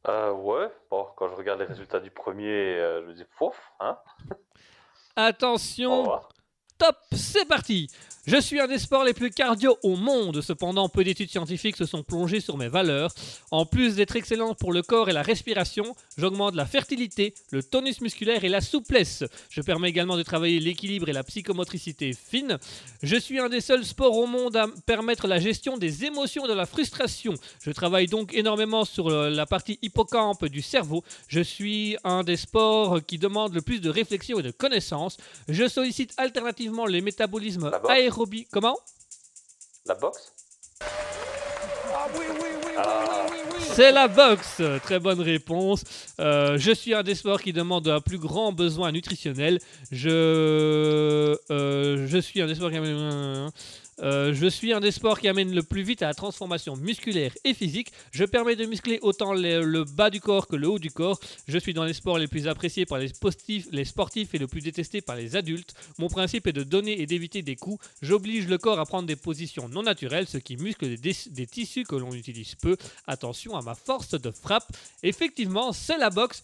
Euh, ouais, bon, quand je regarde les résultats du premier, euh, je me dis, pouf, hein Attention. Top, c'est parti Je suis un des sports les plus cardio au monde, cependant peu d'études scientifiques se sont plongées sur mes valeurs. En plus d'être excellent pour le corps et la respiration, j'augmente la fertilité, le tonus musculaire et la souplesse. Je permets également de travailler l'équilibre et la psychomotricité fine. Je suis un des seuls sports au monde à permettre la gestion des émotions et de la frustration. Je travaille donc énormément sur euh, la partie hippocampe du cerveau. Je suis un des sports qui demande le plus de réflexion et de connaissances. Je sollicite alternativement les métabolismes aérobies. Comment? La boxe Ah oui, oui, oui, Ah. oui, oui, oui, oui. C'est la boxe. Très bonne réponse. Euh, je suis un des sports qui demande un plus grand besoin nutritionnel. Je, euh, je suis un des sports qui Euh, je suis un des sports qui amène le plus vite à la transformation musculaire et physique. Je permets de muscler autant le, bas du corps que le haut du corps. Je suis dans les sports les plus appréciés par les sportifs, et le plus détestés par les adultes. Mon principe est de donner et d'éviter des coups. J'oblige le corps à prendre des positions non naturelles, ce qui muscle des tissus que l'on utilise peu. Attention à ma force de frappe. Effectivement, c'est la boxe.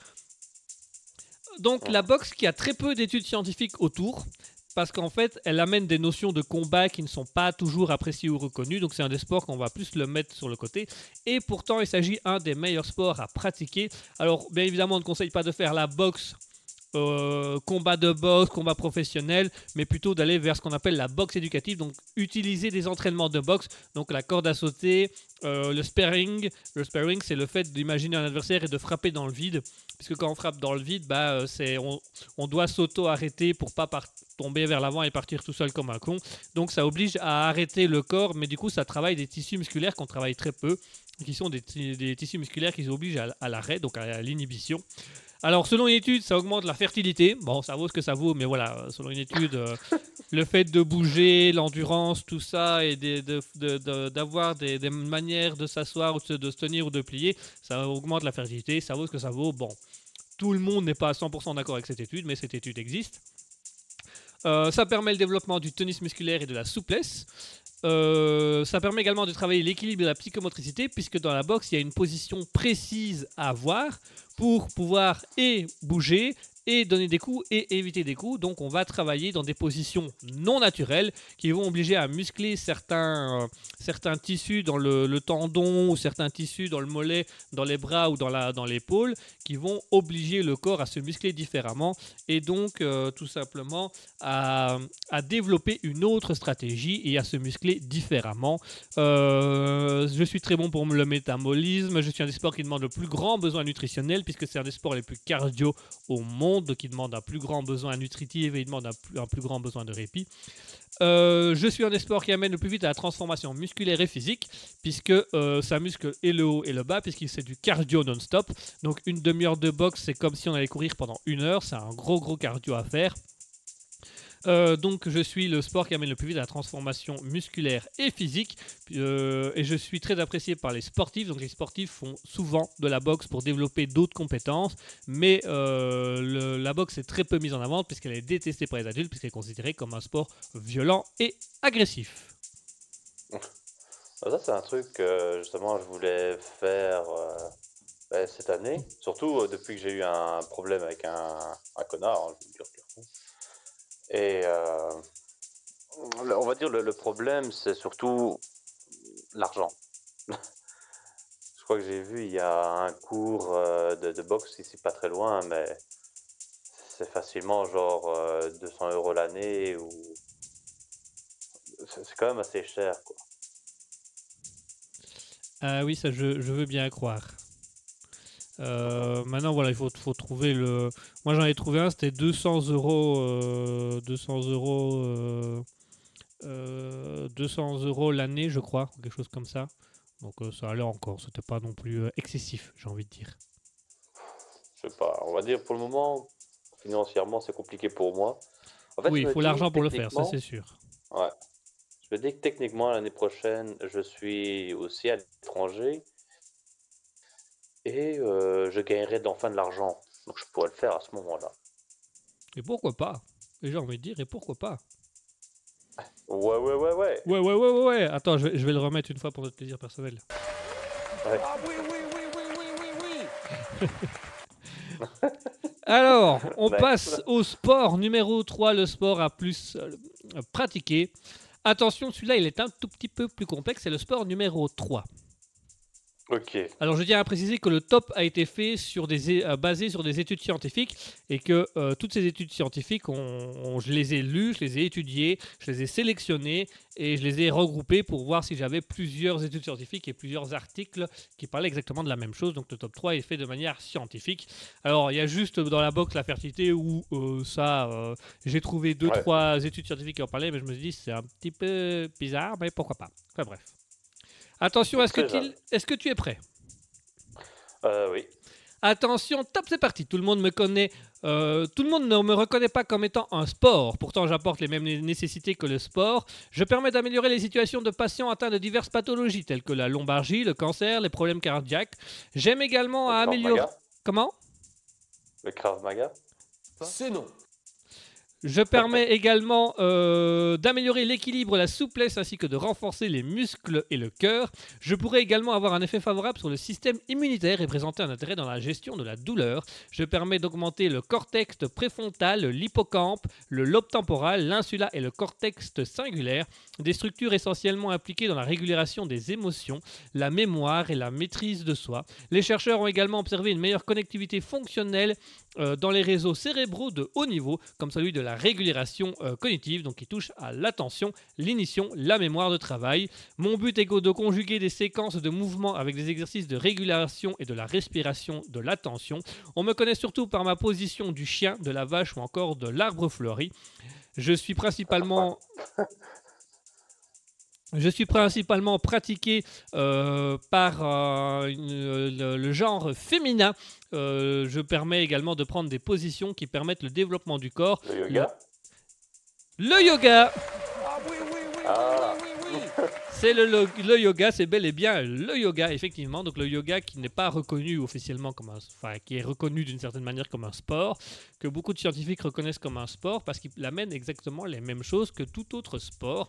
Donc la boxe qui a très peu d'études scientifiques autour, parce qu'en fait, elle amène des notions de combat qui ne sont pas toujours appréciées ou reconnues. Donc c'est un des sports qu'on va plus le mettre sur le côté. Et pourtant, il s'agit un des meilleurs sports à pratiquer. Alors bien évidemment, on ne conseille pas de faire la boxe. Euh, combat de boxe, combat professionnel, mais plutôt d'aller vers ce qu'on appelle la boxe éducative, donc utiliser des entraînements de boxe, donc la corde à sauter, euh, le sparring. Le sparring, c'est le fait d'imaginer un adversaire et de frapper dans le vide, puisque quand on frappe dans le vide, bah, euh, c'est, on, doit s'auto-arrêter pour pas tomber vers l'avant et partir tout seul comme un con. Donc ça oblige à arrêter le corps, mais du coup ça travaille des tissus musculaires qu'on travaille très peu, qui sont des, ti- des tissus musculaires qui obligent à, l'arrêt, donc à l'inhibition. Alors selon une étude, ça augmente la fertilité. Bon, ça vaut ce que ça vaut, mais voilà, selon une étude, euh, le fait de bouger, l'endurance, tout ça, et des- de- de- de- d'avoir des, des manières de s'asseoir ou de se, de se tenir ou de plier, ça augmente la fertilité, ça vaut ce que ça vaut. Bon, tout le monde n'est pas à 100% d'accord avec cette étude, mais cette étude existe. Euh, ça permet le développement du tonus musculaire et de la souplesse. Euh, ça permet également de travailler l'équilibre et la psychomotricité, puisque dans la boxe, il y a une position précise à avoir pour pouvoir et bouger et donner des coups et éviter des coups. Donc on va travailler dans des positions non naturelles qui vont obliger à muscler certains, euh, certains tissus dans le, tendon ou certains tissus dans le mollet, dans les bras ou dans la- dans l'épaule, qui vont obliger le corps à se muscler différemment et donc euh, tout simplement à, à développer une autre stratégie et à se muscler différemment. Euh, je suis très bon pour le métabolisme. Je suis un des sports qui demande le plus grand besoin nutritionnel puisque c'est un des sports les plus cardio au monde, donc il demande un plus grand besoin nutritif et il demande un plus, grand besoin de répit. Euh, je suis un des sports qui amène le plus vite à la transformation musculaire et physique, puisque euh, ça muscle et le haut et le bas, puisqu'il c'est du cardio non-stop. Donc une demi-heure de boxe, c'est comme si on allait courir pendant une heure, c'est un gros gros cardio à faire. Euh, donc je suis le sport qui amène le plus vite à la transformation musculaire et physique Euh, et je suis très apprécié par les sportifs. Donc les sportifs font souvent de la boxe pour développer d'autres compétences, mais euh, le- la boxe est très peu mise en avant puisqu'elle est détestée par les adultes puisqu'elle est considérée comme un sport violent et agressif. Ah, Ça, c'est un truc que justement je voulais faire ben, cette année. Surtout depuis que j'ai eu un problème avec un, un connard, hein, je veux dire clairement. Et euh, on va dire le, le problème, c'est surtout l'argent. je crois que j'ai vu, il y a un cours euh, de, boxe ici pas très loin, mais c'est facilement genre euh, 200 euros l'année ou. C'est quand même assez cher, quoi. Ah oui, ça je veux bien croire. Euh, maintenant, voilà, il faut, faut trouver le. Moi, j'en ai trouvé un, c'était 200 euros. euh, 200 euros. euh, euh, 200 euros l'année, je crois, quelque chose comme ça. Donc, euh, ça allait encore. C'était pas non plus euh, excessif, j'ai envie de dire. Je sais pas, on va dire pour le moment, financièrement, c'est compliqué pour moi. En fait, oui, il faut l'argent pour le faire, ça c'est sûr. Ouais. Je me dis que techniquement, l'année prochaine, je suis aussi à l'étranger et euh, je gagnerai d'enfin de l'argent. Donc je pourrais le faire à ce moment-là. Et pourquoi pas? Et j'ai envie de dire, et pourquoi pas? Ouais, ouais, ouais, ouais. Ouais, ouais, ouais, ouais, ouais. Attends, je vais, je vais le remettre une fois pour notre plaisir personnel. Ah oui, oui, oui, oui, oui, oui, oui. Alors, on Ouais. passe au sport numéro 3, le sport à plus euh, pratiquer. Attention, celui-là, il est un tout petit peu plus complexe, c'est le sport numéro 3. Ok. Alors, je tiens à préciser que le top a été fait sur des, euh, basé sur des études scientifiques et que euh, toutes ces études scientifiques, on- on- je les ai lues, je les ai étudiées, je les ai sélectionnées et je les ai regroupées pour voir si j'avais plusieurs études scientifiques et plusieurs articles qui parlaient exactement de la même chose. Donc, le top 3 est fait de manière scientifique. Alors, il y a juste dans la box la fertilité où euh, ça, j'ai trouvé deux, Ouais. trois études scientifiques qui en parlaient, mais je me suis dit c'est un petit peu bizarre, mais pourquoi pas. Enfin bref. Attention, est-ce que, Très tu- est-ce que tu es prêt? Euh, oui. Attention, top, c'est parti. Tout le monde me connaît. euh, tout le monde ne me reconnaît pas comme étant un sport. Pourtant, j'apporte les mêmes né- nécessités que le sport. Je permets d'améliorer les situations de patients atteints de diverses pathologies telles que la lombalgie, le cancer, les problèmes cardiaques. J'aime également à Le Krav améliorer. Maga Comment? Le Krav Maga C'est non. Je permets également euh, d'améliorer l'équilibre, la souplesse ainsi que de renforcer les muscles et le cœur. Je pourrais également avoir un effet favorable sur le système immunitaire et présenter un intérêt dans la gestion de la douleur. Je permets d'augmenter le cortex préfrontal, l'hippocampe, le lobe temporal, l'insula et le cortex singulaire, des structures essentiellement impliquées dans la régulation des émotions, la mémoire et la maîtrise de soi. Les chercheurs ont également observé une meilleure connectivité fonctionnelle euh, dans les réseaux cérébraux de haut niveau, comme celui de la régulation euh, cognitive, donc qui touche à l'attention, l'inhibition, la mémoire de travail. Mon but est de conjuguer des séquences de mouvements avec des exercices de régulation et de la respiration de l'attention. On me connaît surtout par ma position du chien, de la vache ou encore de l'arbre fleuri. Je suis principalement je suis principalement pratiqué euh, par euh, une- le, le genre féminin. Euh, je permets également de prendre des positions qui permettent le développement du corps. Le yoga Le yoga, Ah oui, oui, oui, Ah. oui, oui, oui, c'est le, yoga, c'est bel et bien le yoga, effectivement. Donc le yoga qui n'est pas reconnu officiellement comme un, enfin qui est reconnu d'une certaine manière comme un sport, que beaucoup de scientifiques reconnaissent comme un sport parce qu'il amène exactement les mêmes choses que tout autre sport.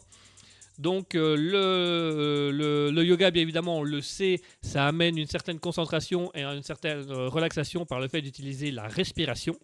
Donc euh, le, le, le yoga, bien évidemment, on le sait, ça amène une certaine concentration et une certaine euh, relaxation par le fait d'utiliser la respiration.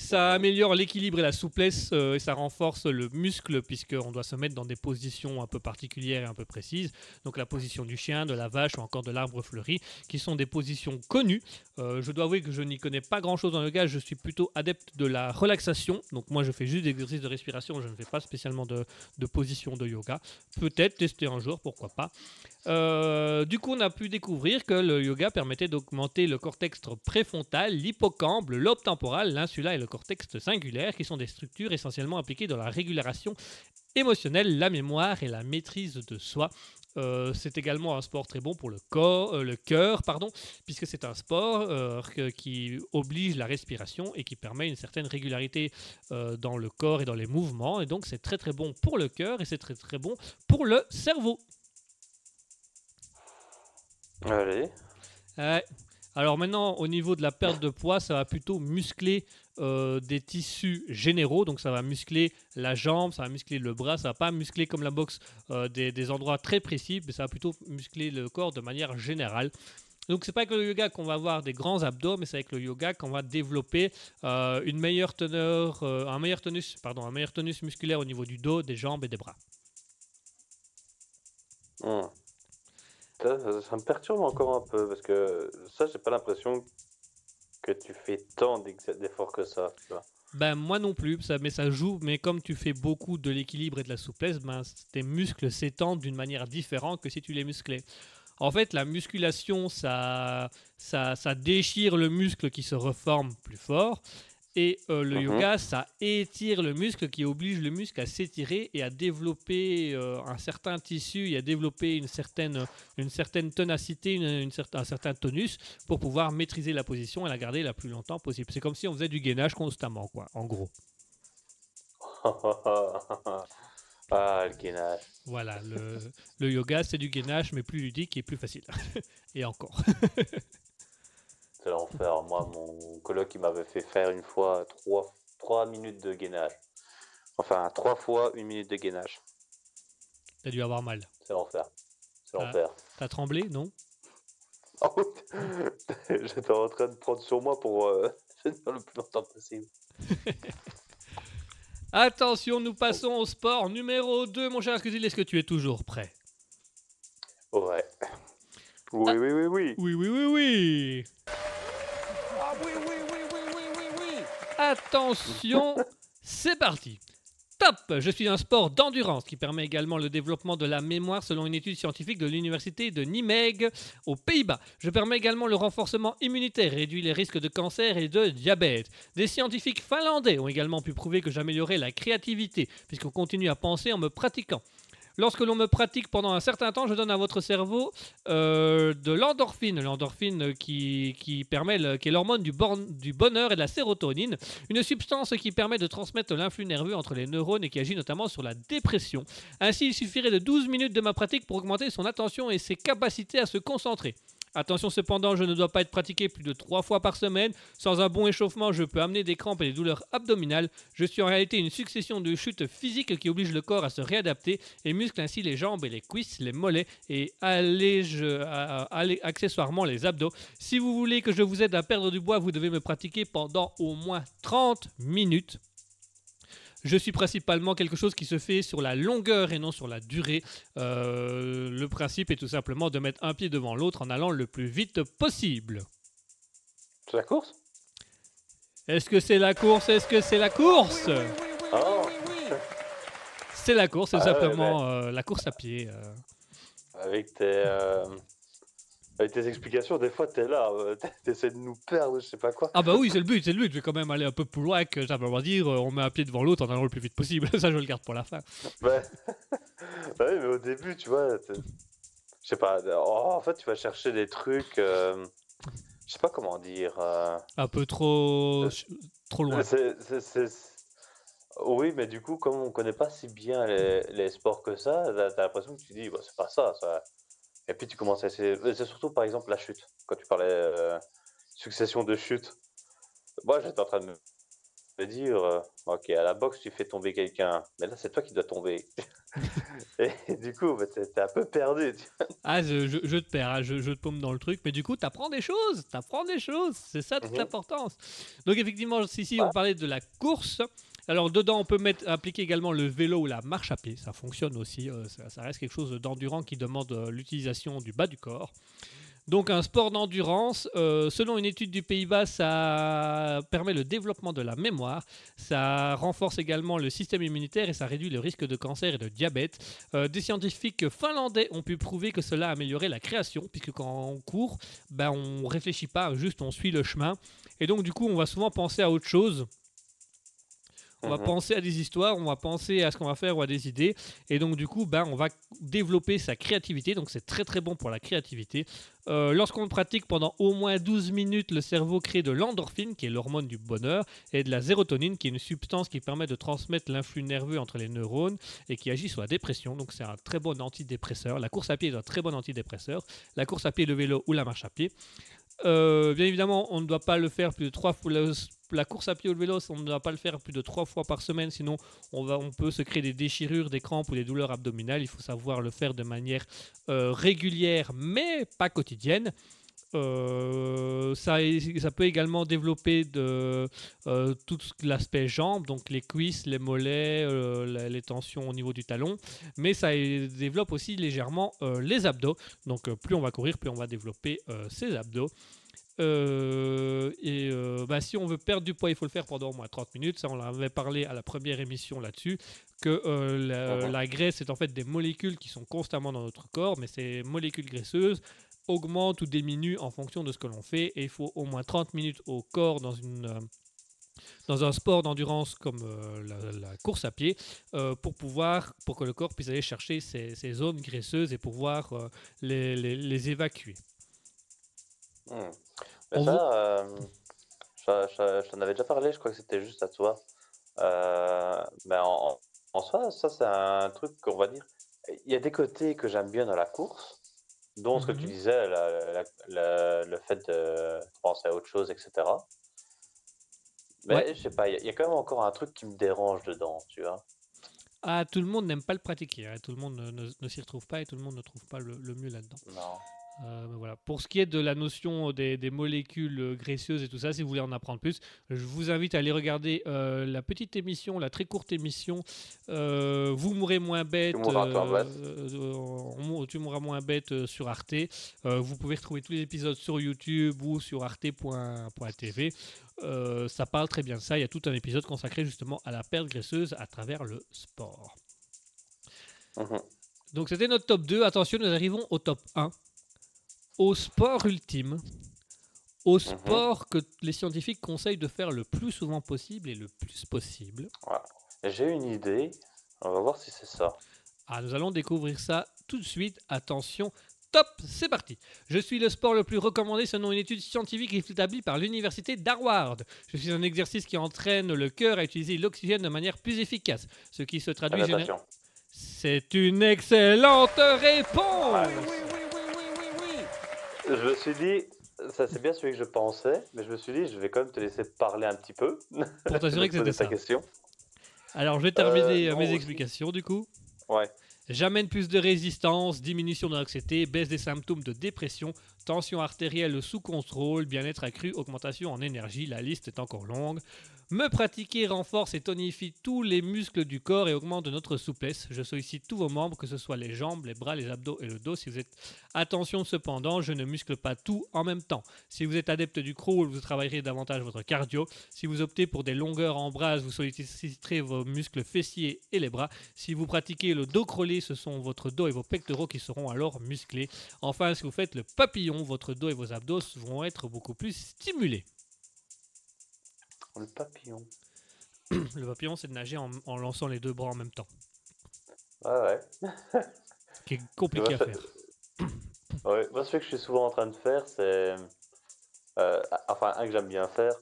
Ça améliore l'équilibre et la souplesse euh, et ça renforce le muscle puisqu'on doit se mettre dans des positions un peu particulières et un peu précises. Donc la position du chien, de la vache ou encore de l'arbre fleuri qui sont des positions connues. Euh, je dois avouer que je n'y connais pas grand chose dans le yoga, je suis plutôt adepte de la relaxation. Donc moi je fais juste des exercices de respiration, je ne fais pas spécialement de, de position de yoga. Peut-être tester un jour, pourquoi pas. Euh, du coup, on a pu découvrir que le yoga permettait d'augmenter le cortex préfrontal, l'hippocampe, le lobe temporal, l'insula et le cortex singulaire, qui sont des structures essentiellement impliquées dans la régulation émotionnelle, la mémoire et la maîtrise de soi. Euh, c'est également un sport très bon pour le corps, euh, le cœur, pardon, puisque c'est un sport euh, qui oblige la respiration et qui permet une certaine régularité dans le corps et dans les mouvements. Et donc, c'est très très bon pour le cœur et c'est très très bon pour le cerveau. Allez. Alors maintenant, au niveau de la perte de poids, ça va plutôt muscler euh, des tissus généraux. Donc ça va muscler la jambe, ça va muscler le bras, ça va pas muscler comme la boxe euh, des, endroits très précis, mais ça va plutôt muscler le corps de manière générale. Donc c'est pas avec le yoga qu'on va avoir des grands abdos, mais c'est avec le yoga qu'on va développer euh, une meilleure teneur, un meilleur tonus, pardon, un meilleur tonus musculaire au niveau du dos, des jambes et des bras. Hmm. Ça, ça- ça me perturbe encore un peu parce que ça, j'ai pas l'impression que tu fais tant d'efforts que ça. tu. Ben moi non plus, ça, mais ça joue. Mais comme tu fais beaucoup de l'équilibre et de la souplesse, ben, tes muscles s'étendent d'une manière différente que si tu les musclais. En fait, la musculation, ça, ça, ça déchire le muscle qui se reforme plus fort. Et euh, le Mhm. yoga, ça étire le muscle qui oblige le muscle à s'étirer et à développer euh, un certain tissu et à développer une certaine, une certaine ténacité, une, une certain- un certain tonus pour pouvoir maîtriser la position et la garder la plus longtemps possible. C'est comme si on faisait du gainage constamment, quoi, en gros. ah, le gainage. Voilà, le, le yoga, c'est du gainage, mais plus ludique et plus facile. et encore. C'est l'enfer. Moi, mon coloc, il m'avait fait faire une fois trois, trois minutes de gainage. Enfin, trois fois une minute de gainage. T'as dû avoir mal. C'est l'enfer. C'est Ah. l'enfer. T'as tremblé, non? Ah. J'étais en train de prendre sur moi pour euh, le plus longtemps possible. Attention, nous passons au sport numéro 2, mon cher Asketil. Est-ce que tu es toujours prêt? Ouais. Oui, oui, oui, oui. Oui, oui, oui, oui. Oui, oui, oui, oui, oui, oui, oui. Attention, c'est parti. Top Je suis un sport d'endurance qui permet également le développement de la mémoire selon une étude scientifique de l'université de Nijmegen aux Pays-Bas. Je permets également le renforcement immunitaire, réduit les risques de cancer et de diabète. Des scientifiques finlandais ont également pu prouver que j'améliorais la créativité puisqu'on continue à penser en me pratiquant. Lorsque l'on me pratique pendant un certain temps, je donne à votre cerveau euh, de l'endorphine, l'endorphine qui, est l'hormone du, du bonheur et de la sérotonine, une substance qui permet de transmettre l'influx nerveux entre les neurones et qui agit notamment sur la dépression. Ainsi, il suffirait de 12 minutes de ma pratique pour augmenter son attention et ses capacités à se concentrer. Attention cependant, je ne dois pas être pratiqué plus de 3 fois par semaine. Sans un bon échauffement, je peux amener des crampes et des douleurs abdominales. Je suis en réalité une succession de chutes physiques qui obligent le corps à se réadapter et muscle ainsi les jambes et les cuisses, les mollets et allège accessoirement les abdos. Si vous voulez que je vous aide à perdre du poids, vous devez me pratiquer pendant au moins 30 minutes. Je suis principalement quelque chose qui se fait sur la longueur et non sur la durée. Euh, le principe est tout simplement de mettre un pied devant l'autre en allant le plus vite possible. C'est la course? Est-ce que c'est la course? Est-ce que c'est la course? Oh C'est la course, c'est Ah ouais, simplement euh, la course à pied. euh. Avec tes, euh, avec tes explications, des fois, t'es là, euh, t'essaies de nous perdre, je sais pas quoi. Ah bah oui, c'est le but, c'est le but. Je vais quand même aller un peu plus loin que simplement dire euh, on met un pied devant l'autre en allant le plus vite possible. Ça, je le garde pour la fin. Bah oui, mais au début, tu vois, je sais pas, oh, en fait, tu vas chercher des trucs, euh, je sais pas comment dire. euh, Un peu trop, Euh, trop loin. c'est- Oui, mais du coup, comme on connaît pas si bien les, les sports que ça, t'as l'impression que tu dis, bah, c'est pas ça, ça. Et puis tu commences à essayer. C'est surtout par exemple la chute. Quand tu parlais euh, succession de chutes. Moi, j'étais en train de me dire, euh, ok, à la boxe, tu fais tomber quelqu'un, mais là, c'est toi qui dois tomber. Et du coup, bah, t'es un peu perdu. Ah, je, je- je te perds, hein, je, je te paume dans le truc, mais du coup, t'apprends des choses, t'apprends des choses, c'est ça toute Mhm. l'importance. Donc effectivement, ici, on Ouais. parlait de la course. Alors dedans, on peut mettre, appliquer également le vélo ou la marche à pied, ça fonctionne aussi, euh, ça, reste quelque chose d'endurant qui demande euh, l'utilisation du bas du corps. Donc un sport d'endurance, euh, selon une étude du Pays-Bas, ça permet le développement de la mémoire, ça renforce également le système immunitaire et ça réduit le risque de cancer et de diabète. Des scientifiques finlandais ont pu prouver que cela améliorait la création, puisque quand on court, ben, on réfléchit pas, juste on suit le chemin. Et donc du coup, on va souvent penser à autre chose. On va Mhm. penser à des histoires, on va penser à ce qu'on va faire ou à des idées. Et donc, du coup, ben, on va développer sa créativité. Donc, c'est très très bon pour la créativité. Euh, Lorsqu'on le pratique pendant au moins 12 minutes, le cerveau crée de l'endorphine, qui est l'hormone du bonheur, et de la sérotonine, qui est une substance qui permet de transmettre l'influx nerveux entre les neurones et qui agit sur la dépression. Donc, c'est un très bon antidépresseur. La course à pied est un très bon antidépresseur. La course à pied, le vélo ou la marche à pied. Euh, bien évidemment, on ne doit pas le faire plus de trois fois. La, course à pied ou le vélo, on ne doit pas le faire plus de trois fois par semaine, sinon on, va, peut se créer des déchirures, des crampes ou des douleurs abdominales. Il faut savoir le faire de manière euh, régulière, mais pas quotidienne. Euh, ça, peut également développer euh, tout l'aspect jambes, donc les cuisses, les mollets, les tensions au niveau du talon, mais ça développe aussi légèrement les abdos. Donc plus on va courir, plus on va développer ses abdos. Euh, et euh, bah, si on veut perdre du poids, il faut le faire pendant au moins 30 minutes. Ça, on avait parlé à la première émission là-dessus. Que euh, la, Mhm. la graisse est en fait des molécules qui sont constamment dans notre corps, mais ces molécules graisseuses augmentent ou diminuent en fonction de ce que l'on fait. Et il faut au moins 30 minutes au corps dans une. dans un sport d'endurance comme euh, la, la course à pied, euh, pour pouvoir, pour que le corps puisse aller chercher ces, ces zones graisseuses et pouvoir euh, les, les- les évacuer. Hmm. Mais On ça, euh, je, je- je t'en avais déjà parlé, je crois que c'était juste à toi. Euh, mais en, en soi, ça, c'est un truc qu'on va dire. Il y a des côtés que j'aime bien dans la course, dont ce que tu Mhm. disais, la- la- la- le fait de penser à autre chose, etc. Mais Ouais. je sais pas, il y, a- il y a quand même encore un truc qui me dérange dedans, tu vois. Ah, tout le monde n'aime pas le pratiquer, hein. tout le monde ne, ne- ne s'y retrouve pas et tout le monde ne trouve pas le, le mieux là-dedans. Non. Euh, mais voilà. Pour ce qui est de la notion des, des molécules graisseuses et tout ça, si vous voulez en apprendre plus, je vous invite à aller regarder euh, la petite émission, la très courte émission euh, Vous mourrez moins bête. tu mourras moins bête sur Arte. Vous pouvez retrouver tous les épisodes sur YouTube ou sur arte.tv. Ça parle très bien de ça. Il y a tout un épisode consacré justement à la perte graisseuse à travers le sport. Mhm. Donc c'était notre top 2. Attention, nous arrivons au top 1. Au sport ultime. Au sport que les scientifiques conseillent de faire le plus souvent possible et le plus possible. J'ai une idée, on va voir si c'est ça. Ah, nous allons découvrir ça tout de suite. Attention, top, c'est parti. Je suis le sport le plus recommandé selon une étude scientifique établie par l'université d'Harvard. Je suis un exercice qui entraîne le cœur à utiliser l'oxygène de manière plus efficace, ce qui se traduit. C'est une excellente réponse. Ah, Oui, oui, oui, oui, oui, oui, oui. Je me suis dit, ça c'est bien celui que je pensais, mais je me suis dit, je vais quand même te laisser parler un petit peu. Pour t'assurer que c'était ta ça. question. Alors, je vais terminer Euh, non, mes explications du coup. Ouais. J'amène plus de résistance, diminution de l'anxiété, baisse des symptômes de dépression, tension artérielle sous contrôle, bien-être accru, augmentation en énergie, la liste est encore longue. Me pratiquer renforce et tonifie tous les muscles du corps et augmente notre souplesse. Je sollicite tous vos membres, que ce soit les jambes, les bras, les abdos et le dos. Si vous êtes attention cependant, je ne muscle pas tout en même temps. Si vous êtes adepte du crawl, vous travaillerez davantage votre cardio. Si vous optez pour des longueurs en bras, vous solliciterez vos muscles fessiers et les bras. Si vous pratiquez le dos crawlé, ce sont votre dos et vos pectoraux qui seront alors musclés. Enfin, si vous faites le papillon, votre dos et vos abdos vont être beaucoup plus stimulés. Le papillon. Le papillon, c'est de nager en, en lançant les deux bras en même temps, Ouais, ouais. qui est compliqué à faire. Ouais, moi, ce que je suis souvent en train de faire, c'est. euh, enfin, un que j'aime bien faire,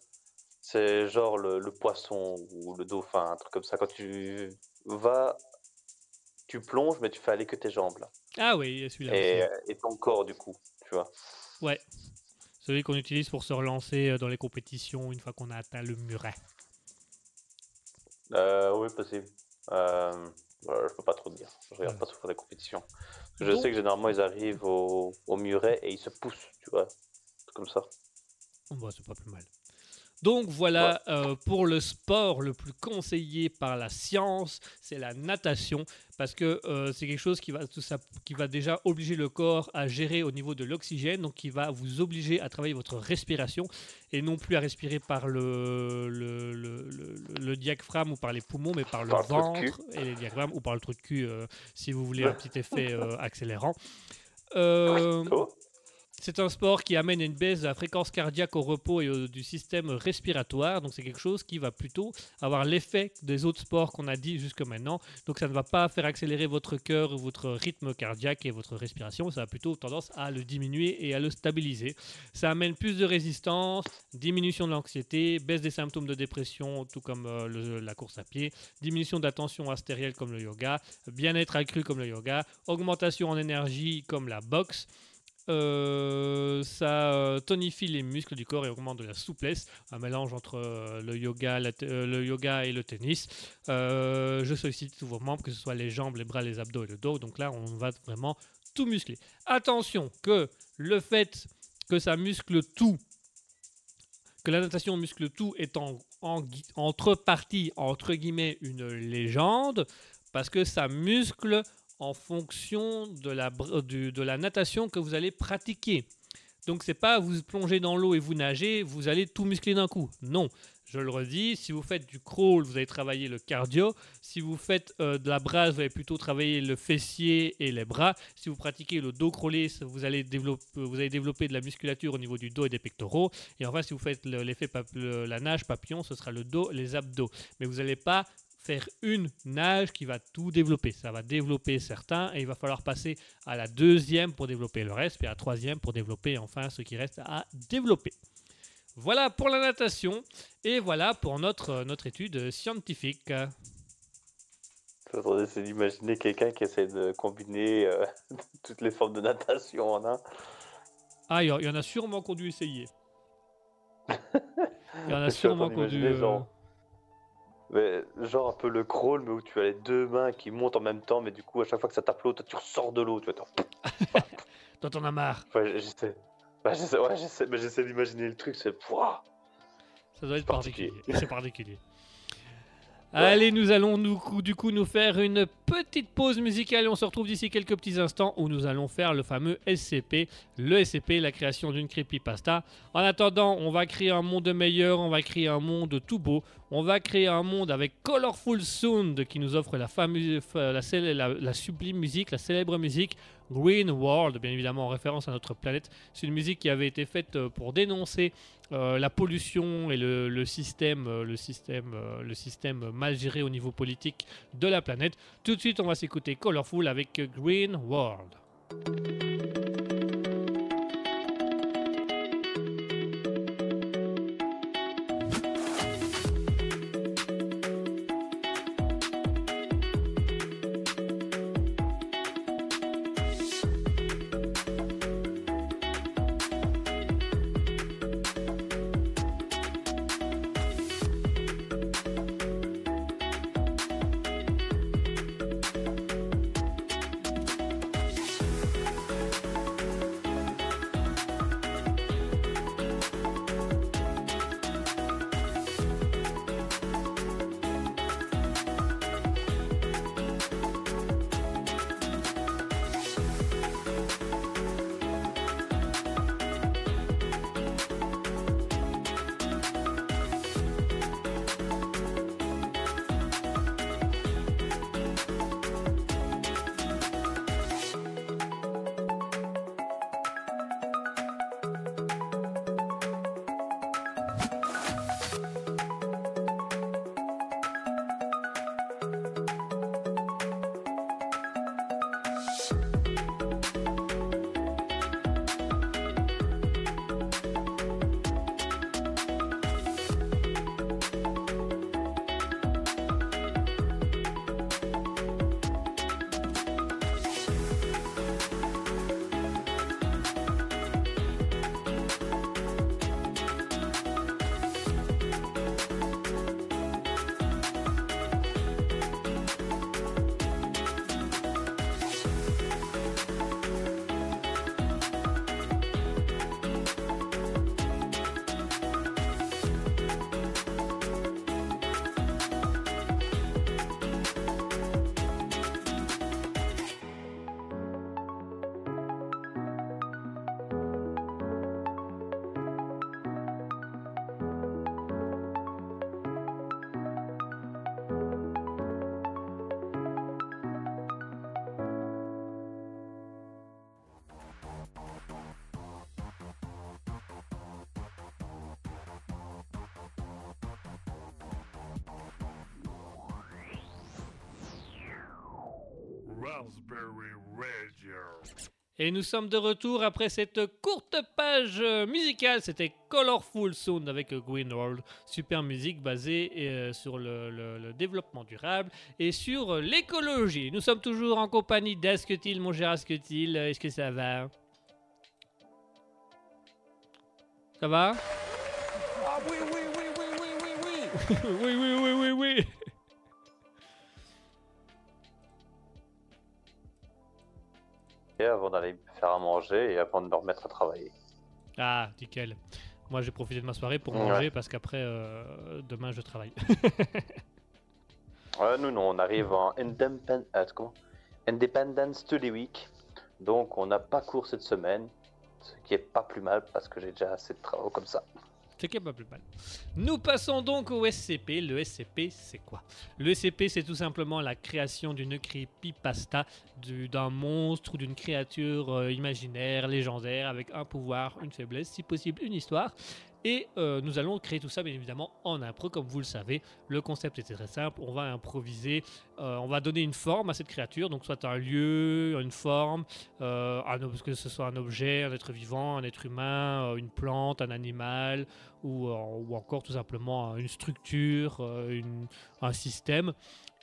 c'est genre le, le poisson ou le dauphin, un truc comme ça. Quand tu vas, tu plonges, mais tu fais aller que tes jambes là. Ah oui, celui-là Et, euh, et ton corps, du coup, tu vois. Ouais. Celui qu'on utilise pour se relancer euh, dans les compétitions une fois qu'on a atteint le muret. Euh, oui, possible. Euh, je peux pas trop te dire. Je regarde Ouais. pas souvent les compétitions. Parce que Je Donc- sais que généralement ils arrivent au, au muret et ils se poussent, tu vois. Comme ça. Bon, c'est pas plus mal. Donc voilà, euh, pour le sport le plus conseillé par la science, c'est la natation, parce que euh, c'est quelque chose qui va, tout ça, qui va déjà obliger le corps à gérer au niveau de l'oxygène, donc qui va vous obliger à travailler votre respiration, et non plus à respirer par le, le, le- le- le diaphragme ou par les poumons, mais par le Par ventre et les diaphragmes, ou par le trou de cul, euh, si vous voulez un petit effet accélérant. Euh, Oh, c'est un sport qui amène une baisse de la fréquence cardiaque au repos et du système respiratoire. Donc c'est quelque chose qui va plutôt avoir l'effet des autres sports qu'on a dit jusque maintenant. Donc ça ne va pas faire accélérer votre cœur ou votre rythme cardiaque et votre respiration. Ça a plutôt tendance à le diminuer et à le stabiliser. Ça amène plus de résistance, diminution de l'anxiété, baisse des symptômes de dépression, tout comme euh, la course à pied, diminution de la tension artérielle comme le yoga, bien-être accru comme le yoga, augmentation en énergie comme la boxe. Euh, ça euh, tonifie les muscles du corps et augmente de la souplesse, un mélange entre euh, le, yoga, le yoga et le tennis. Je sollicite tous vos membres, que ce soit les jambes, les bras, les abdos et le dos. Donc là, on va vraiment tout muscler. Attention que le fait que ça muscle tout, que la natation muscle tout est en, en entre parties, entre guillemets, une légende, parce que ça muscle en fonction de la, br- du- de la natation que vous allez pratiquer. Donc c'est pas vous plongez dans l'eau et vous nagez, vous allez tout muscler d'un coup. Non, je le redis, si vous faites du crawl, vous allez travailler le cardio. Si vous faites euh, de la brasse, vous allez plutôt travailler le fessier et les bras. Si vous pratiquez le dos crawlé, vous allez, développer, vous allez développer de la musculature au niveau du dos et des pectoraux. Et enfin, si vous faites le- l'effet la nage papillon, ce sera le dos, les abdos. Mais vous n'allez pas faire une nage qui va tout développer. Ça va développer certains et il va falloir passer à la deuxième pour développer le reste, puis à la troisième pour développer enfin ce qui reste à développer. Voilà pour la natation et voilà pour notre, notre étude scientifique. Faudrait essayer d'imaginer quelqu'un qui essaie de combiner euh, toutes les formes de natation en un. Ah, il y, en- a sûrement qu'on dû essayer. Il y en a sûrement qu'on dû... euh, Mais genre un peu le crawl, mais où tu as les deux mains qui montent en même temps, mais du coup, à chaque fois que ça tape l'eau, toi, tu ressors de l'eau. Tu vois, t'en- Toi, t'en as marre. ouais, j'essaie. J'essaie, ouais, j'essaie, mais j'essaie d'imaginer le truc, c'est. Ça doit être particulier. C'est particulier. Allez, nous allons nous, du coup nous faire une petite pause musicale. On se retrouve d'ici quelques petits instants où nous allons faire le fameux SCP, le SCP, la création d'une creepypasta. En attendant, on va créer un monde meilleur, on va créer un monde tout beau, on va créer un monde avec Colorful Sound qui nous offre la, fameuse, la sublime musique, la célèbre musique Green World, bien évidemment en référence à notre planète. C'est une musique qui avait été faite euh, pour dénoncer euh, la pollution et le, système, le, système, euh, le système mal géré au niveau politique de la planète. Tout de suite, on va s'écouter Colorful avec Green World. Et nous sommes de retour après cette courte page euh, musicale. C'était Colorful Sound avec Green World. Super musique basée euh, sur le, le- le développement durable et sur l'écologie. Nous sommes toujours en compagnie d'Asketil, mon cher Asketil. Est-ce que ça va? Ça va? Ah oui, oui, oui, oui, oui, oui, oui. Oui, oui, oui, oui, oui. Avant d'aller me faire à manger et avant de me remettre à travailler. Ah, nickel. Moi, j'ai profité de ma soirée pour Ouais. manger parce qu'après, euh, demain, je travaille. Ouais, nous, non, on arrive en Independ- euh, Independence Study Week. Donc, on n'a pas cours cette semaine. Ce qui est pas plus mal parce que j'ai déjà assez de travaux comme ça. C'est plus mal. Nous passons donc au SCP. Le SCP, c'est quoi? Le SCP, c'est tout simplement la création d'une creepypasta, du- d'un monstre ou d'une créature euh, imaginaire, légendaire, avec un pouvoir, une faiblesse, si possible une histoire. Et euh, nous allons créer tout ça, bien évidemment, en impro, comme vous le savez. Le concept était très simple. On va improviser, euh, on va donner une forme à cette créature, donc soit un lieu, une forme, euh, que ce soit un objet, un être vivant, un être humain, une plante, un animal, ou, encore tout simplement une structure, un système.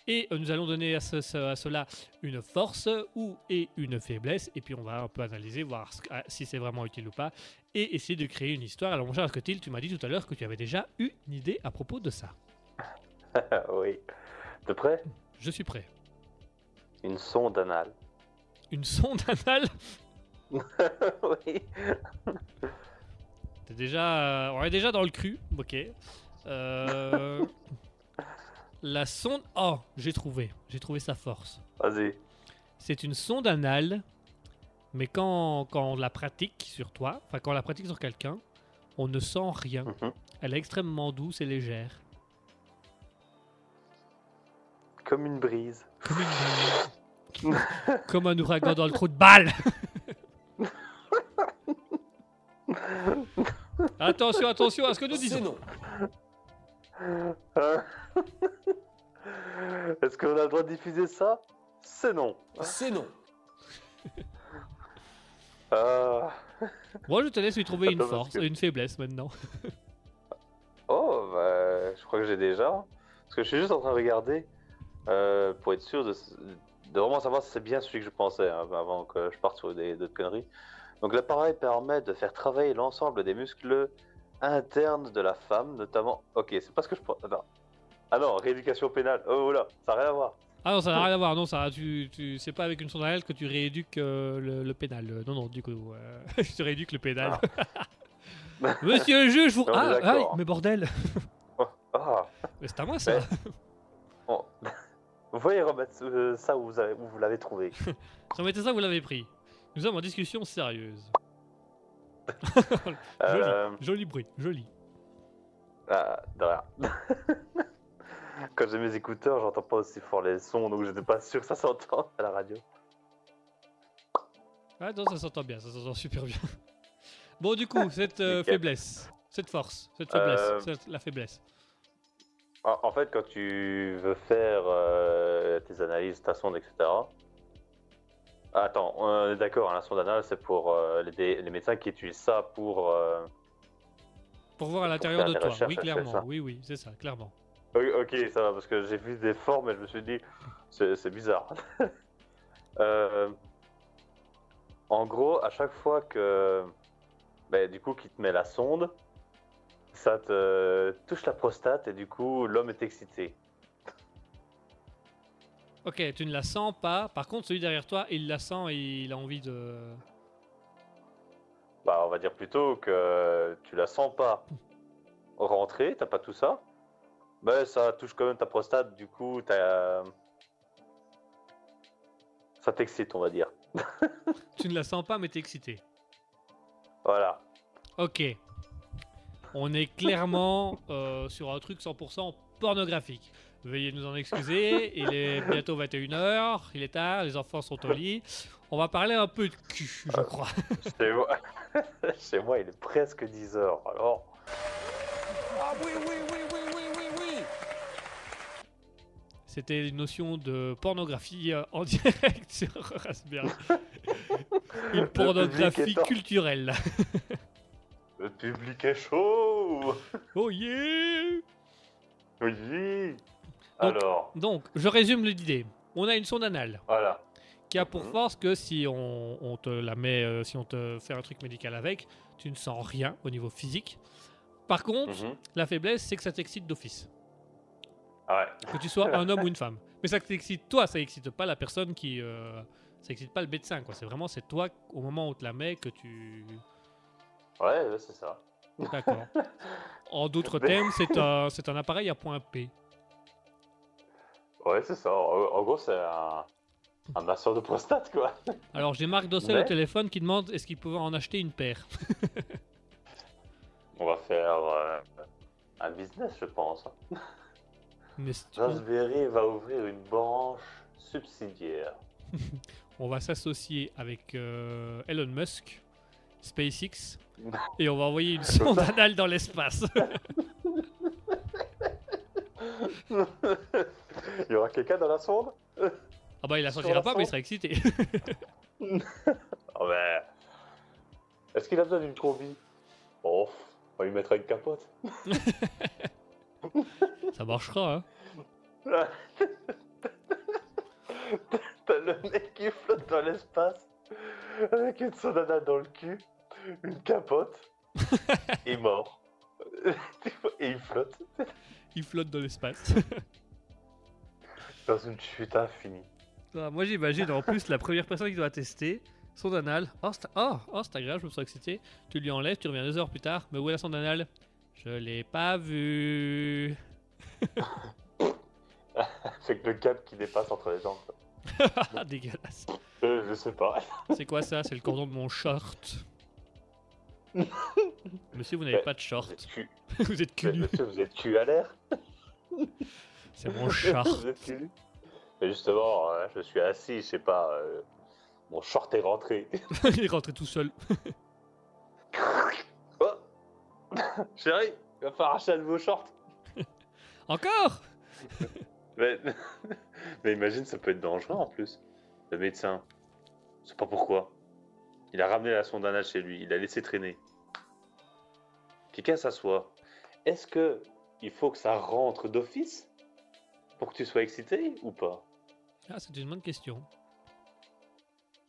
Et euh, nous allons donner à, ce- ce- à cela une force ou et une faiblesse, et puis on va un peu analyser, voir ah, si c'est vraiment utile ou pas, et essayer de créer une histoire. Alors mon cher Asketil, tu m'as dit tout à l'heure que tu avais déjà eu une idée à propos de ça. oui. De près? Je suis prêt. Une sonde anale. Une sonde anale? Oui. T'es déjà, euh, on est déjà dans le cru, ok. Euh, la sonde. Oh, j'ai trouvé. J'ai trouvé sa force. Vas-y. C'est une sonde anale, mais quand, quand on la pratique sur toi, enfin quand on la pratique sur quelqu'un, on ne sent rien. Mhm. Elle est extrêmement douce et légère. Comme une brise. Comme une brise. Comme un ouragan dans le trou de balle. attention, attention à ce que nous C'est disons. Non. Est-ce qu'on a le droit de diffuser ça? C'est non. C'est non. Ah. Moi, je te laisse lui trouver une Attends, force que- une faiblesse maintenant. Oh, bah, je crois que j'ai déjà. Parce que je suis juste en train de regarder euh, pour être sûr de, de vraiment savoir si c'est bien celui que je pensais hein, avant que je parte sur des d'autres conneries. Donc l'appareil permet de faire travailler l'ensemble des muscles internes de la femme, notamment. Ok, c'est pas ce que je pense. Attends. Ah non, rééducation pénale. Oh là, ça n'a rien à voir. Ah non, ça n'a rien à voir. Non, ça, tu, tu, c'est pas avec une sonde à aile que tu rééduques euh, le, le pénal. Euh, Non, non, du coup, euh, je te rééduque le pénal. Monsieur le juge, vous. Ah, ah, mais bordel. Ah, Mais c'est à moi ça. Bon. Vous voyez remettre euh, ça où vous, avez- où vous l'avez trouvé. Remettez ça, vous l'avez pris. Nous sommes en discussion sérieuse. Euh, Joli bruit, joli. Ah, de rien. Quand j'ai mes écouteurs, j'entends pas aussi fort les sons, donc j'étais pas sûr que ça s'entende à la radio. Ah non, ça s'entend bien, ça s'entend super bien. Bon, du coup, cette euh, faiblesse, cette force, cette faiblesse, Euh, cette- la faiblesse. En fait, quand tu veux faire tes analyses, ta sonde, etc. Attends, on est d'accord, hein, la sonde anale, c'est pour euh, les, les médecins qui utilisent ça pour. euh, Pour voir à l'intérieur de toi. Oui, clairement. Oui, oui, c'est ça, clairement. Ok, ça va, parce que j'ai vu des formes et je me suis dit, c'est bizarre. Euh, en gros, à chaque fois que, ben, du coup, qu'il te met la sonde, ça te touche la prostate et du coup, l'homme est excité. Ok, tu ne la sens pas. Par contre, celui derrière toi, il la sent et il a envie de. Bah, on va dire plutôt que tu la sens pas rentrer, t'as pas tout ça. Mais ça touche quand même ta prostate, du coup, t'as. Ça t'excite, on va dire. Tu ne la sens pas, mais t'es excité. Voilà. Ok. On est clairement euh, sur un truc 100% pornographique. Veuillez nous en excuser, il est bientôt 21h, il est tard, les enfants sont au lit. On va parler un peu de cul, je crois. Chez moi, Chez moi, il est presque 10 heures. Alors, Ah oui, oui, oui, oui, oui, oui, oui. C'était une notion de pornographie euh, en direct sur Raspberry. Une pornographie culturelle. le public est chaud. Oh yeah Oui. Donc- Alors, Donc, je résume l'idée. On a une sonde anale voilà. qui a pour Mhm. force que si on, on te la met, euh, si on te fait un truc médical avec, tu ne sens rien au niveau physique. Par contre, Mhm. la faiblesse, c'est que ça t'excite d'office. Ah ouais. Que tu sois un homme ou une femme. Mais ça t'excite toi, ça excite pas la personne qui. euh, ça excite pas le médecin, quoi. C'est vraiment, c'est toi, au moment où on te la met, que tu. Ouais, c'est ça. D'accord. En d'autres termes, c'est un, c'est un appareil à point P. Ouais, c'est ça. En, en gros, c'est un, un masseur de prostate, quoi. Alors j'ai Marc Dossel Mais- au téléphone qui demande est-ce qu'il pouvait en acheter une paire? On va faire euh, un business, je pense. Raspberry va ouvrir une branche subsidiaire. on va s'associer avec euh, Elon Musk, SpaceX, et on va envoyer une sonde anale dans l'espace. Il y aura quelqu'un dans la sonde? Ah bah il la la pas, mais il sera excité. Oh ben. Est-ce qu'il a besoin d'une combi? Oh, on va lui mettre une capote. Ça marchera, hein. T'as le mec qui flotte dans l'espace avec une sonde dans le cul, une capote, et mort. et il flotte Il flotte dans l'espace. dans une chute infinie. Ah, moi j'imagine en plus la première personne qui doit tester sonde anale. Oh c'est oh, oh, c'est agréable, je me sens excité. Tu lui enlèves, tu reviens deux heures plus tard. Mais où est la sonde anale? Je l'ai pas vue. C'est que le câble qui dépasse entre les jambes. Ah, dégueulasse. Euh, je sais pas. C'est quoi ça? C'est le cordon de mon short. Monsieur, vous n'avez pas de Vous short. êtes cul. Vous êtes cul. Monsieur, vous êtes cul à l'air C'est mon short. Vous êtes cul. Mais justement, euh, je suis assis, je sais pas, euh, mon short est rentré. Il est rentré tout seul. Oh Chérie, il va falloir acheter un nouveau short. Encore Mais... mais imagine, ça peut être dangereux en plus. Le médecin, je sais pas pourquoi. Il a ramené la sonde anale chez lui, il a laissé traîner. Quelqu'un s'assoit. Est-ce que il faut que ça rentre d'office pour que tu sois excité ou pas? Ah, c'est une bonne question.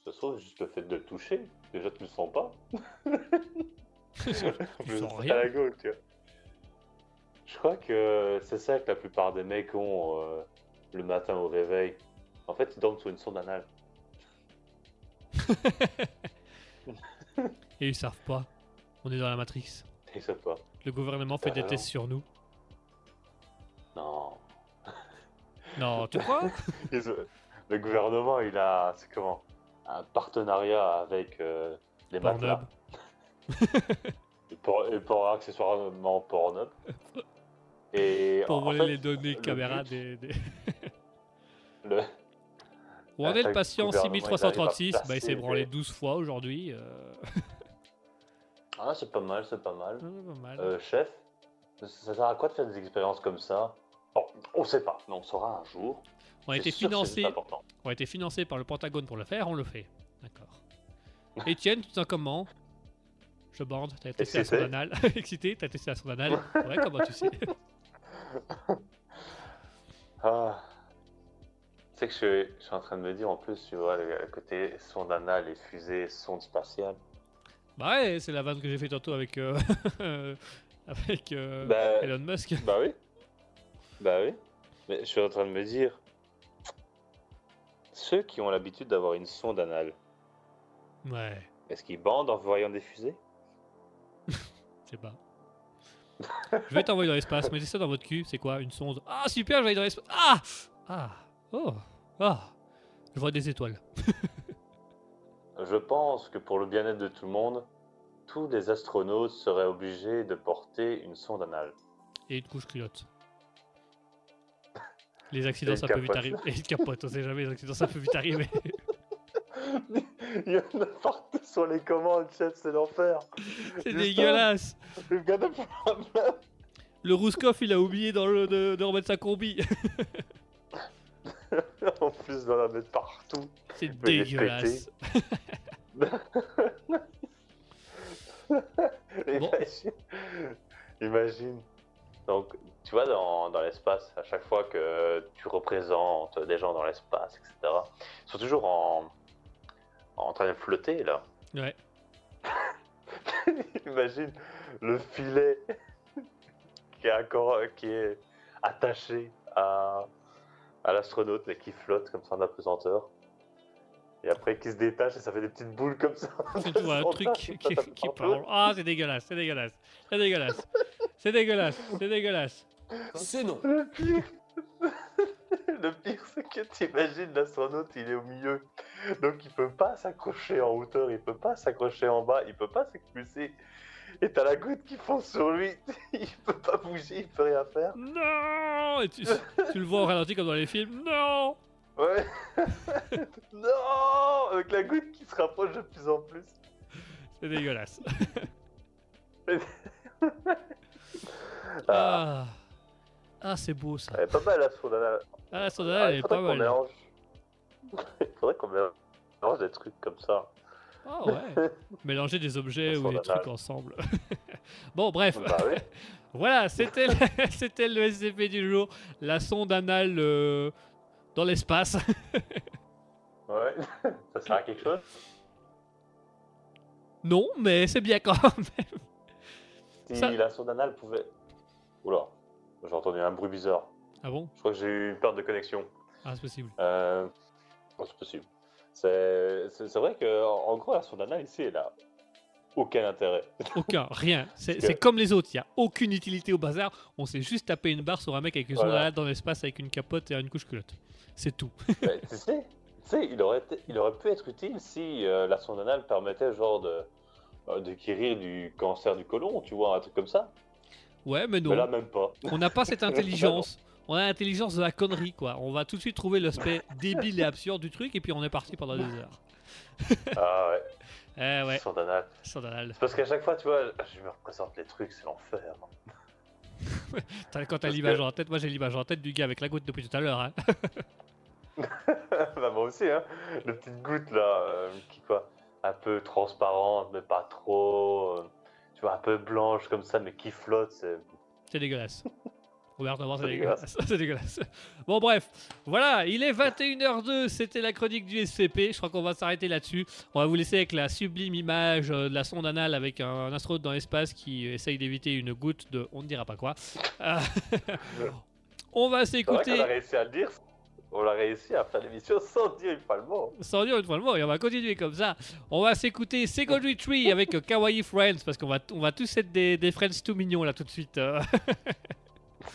Ça se trouve, juste le fait de le toucher, déjà tu le sens pas. tu Je sens à rien. la gueule, tu vois. Je crois que c'est ça que la plupart des mecs ont euh, le matin au réveil. En fait, ils dorment sur une sonde anale. Et ils savent pas. On est dans la Matrix. Ils savent pas. Le gouvernement fait Ah, des non. tests sur nous. Non. Non, tu crois? Le gouvernement, il a, c'est comment? Un partenariat avec euh, les Pornhub. Et pour, et pour accessoirement Pornhub. Et Pour en voler fait, les données le caméra but, des... des- le- Où en est Chaque le patient gouvernement, il 6336 arrive à Bah il s'est branlé des- 12 fois aujourd'hui. euh, Ah, c'est pas mal, c'est pas mal. ah, pas mal. Euh, chef, ça sert à quoi de faire des expériences comme ça? Bon, on sait pas, mais on saura un jour. on a été financé, on a été financé par le Pentagone pour le faire, on le fait. D'accord. Etienne, tu te sens comment? Je bande, t'as testé sonde Excité. anale. Excité, t'as testé la sonde anale Ouais, comment tu sais? Ah. Tu sais que je, suis- je suis en train de me dire en plus, tu vois, le, côté sonde anale et fusée, sonde spatiale. Bah ouais, c'est la vanne que j'ai fait tantôt avec, euh, avec euh, Bah, Elon Musk. bah oui. Bah oui. Mais je suis en train de me dire, ceux qui ont l'habitude d'avoir une sonde anale, Ouais, est-ce qu'ils bandent en voyant des fusées? Je sais pas. Je vais t'envoyer dans l'espace, mettez ça dans votre cul, c'est quoi? Une sonde Ah super, je vais aller dans l'espace Ah Ah Oh Ah Je vois des étoiles. Je pense que pour le bien-être de tout le monde, tous les astronautes seraient obligés de porter une sonde anale. Et une couche culotte. Les accidents, ça peut vite arriver. Et une capote, on sait jamais, les accidents, ça peut vite arriver. Il y en a partout sur les commandes, chef, c'est l'enfer. C'est dégueulasse. Le Rouskov, il a oublié dans le, de, de remettre sa combi. En plus, d'en la mettre partout. C'est dégueulasse. Imagine. Imagine. Donc, tu vois, dans, dans l'espace, à chaque fois que tu représentes des gens dans l'espace, etc., ils sont toujours en, en train de flotter, là. Ouais. Imagine le filet qui est, encore, qui est attaché à, à l'astronaute, mais qui flotte comme ça en apesanteur. Et après, qui se détache et ça fait des petites boules comme ça. C'est tout un truc qui, qui- qui parle. Ah, c'est dégueulasse, c'est dégueulasse. C'est dégueulasse. C'est dégueulasse, c'est dégueulasse. C'est non. Le pire, le pire c'est que t'imagines l'astronaute, il est au milieu. Donc il peut pas s'accrocher en hauteur, il peut pas s'accrocher en bas, il peut pas s'expulser. Et t'as la goutte qui fonce sur lui, il peut pas bouger, il peut rien faire. Non Et tu, tu le vois au ralenti comme dans les films. Non Ouais. non Avec la goutte qui se rapproche de plus en plus. C'est dégueulasse. Ah, Ah, ah c'est beau ça. elle est pas mal la sonde anale. Ah, la sonde Ah, elle est pas mal. mélange. Il faudrait qu'on mélange des trucs comme ça. Ah ouais. Mélanger des objets ou des trucs ensemble. bon, bref. Bah oui. Voilà, c'était le, le SCP du jour. La sonde anale euh, dans l'espace. Ouais. Ça sert à quelque chose? Non, mais c'est bien quand même. Si Ça- la sonde anale pouvait. Oula, j'ai entendu un bruit bizarre. Ah bon? Je crois que j'ai eu une perte de connexion. Ah, c'est possible. Euh... oh, c'est possible. C'est vrai que en gros, la sonde anale ici, elle a aucun intérêt. Aucun, rien. C'est que- comme les autres, il n'y a aucune utilité au bazar. On s'est juste tapé une barre sur un mec avec une sonde Voilà. dans l'espace avec une capote et une couche culotte. C'est tout. Mais tu sais, tu sais, il aurait, il aurait pu être utile si euh, la sonde anale permettait genre de, euh, de guérir du cancer du côlon, tu vois, un truc comme ça. Ouais, mais Mais là, non. même pas. On n'a pas cette intelligence. on a l'intelligence de la connerie, quoi. On va tout de suite trouver l'aspect débile et absurde du truc, et puis on est parti pendant des heures. Ah ouais, Eh ouais. C'est parce qu'à chaque fois, tu vois, je me représente les trucs, c'est l'enfer. Quand t'as l'image que- en tête, moi j'ai l'image en tête du gars avec la goutte depuis tout à l'heure. Hein. bah, moi aussi, hein. Le petite goutte là, euh, qui quoi, un peu transparente, mais pas trop. euh, tu vois, un peu blanche comme ça, mais qui flotte. C'est... C'est dégueulasse. Ouvertement, c'est C'est dégueulasse. c'est dégueulasse. Bon, bref, voilà, il est 21h02. C'était la chronique du SCP. Je crois qu'on va s'arrêter là-dessus. On va vous laisser avec la sublime image euh, de la sonde anale avec un, un astronaute dans l'espace qui essaye d'éviter une goutte de on ne dira pas quoi. Euh, on va s'écouter. a réussi à le dire. On a réussi à faire l'émission sans dire une fois le mot. Sans dire une fois le mot, et on va continuer comme ça. On va s'écouter Secondary Tree avec euh, Kawaii Friends, parce qu'on va, on va tous être des, des friends tout mignons là tout de suite.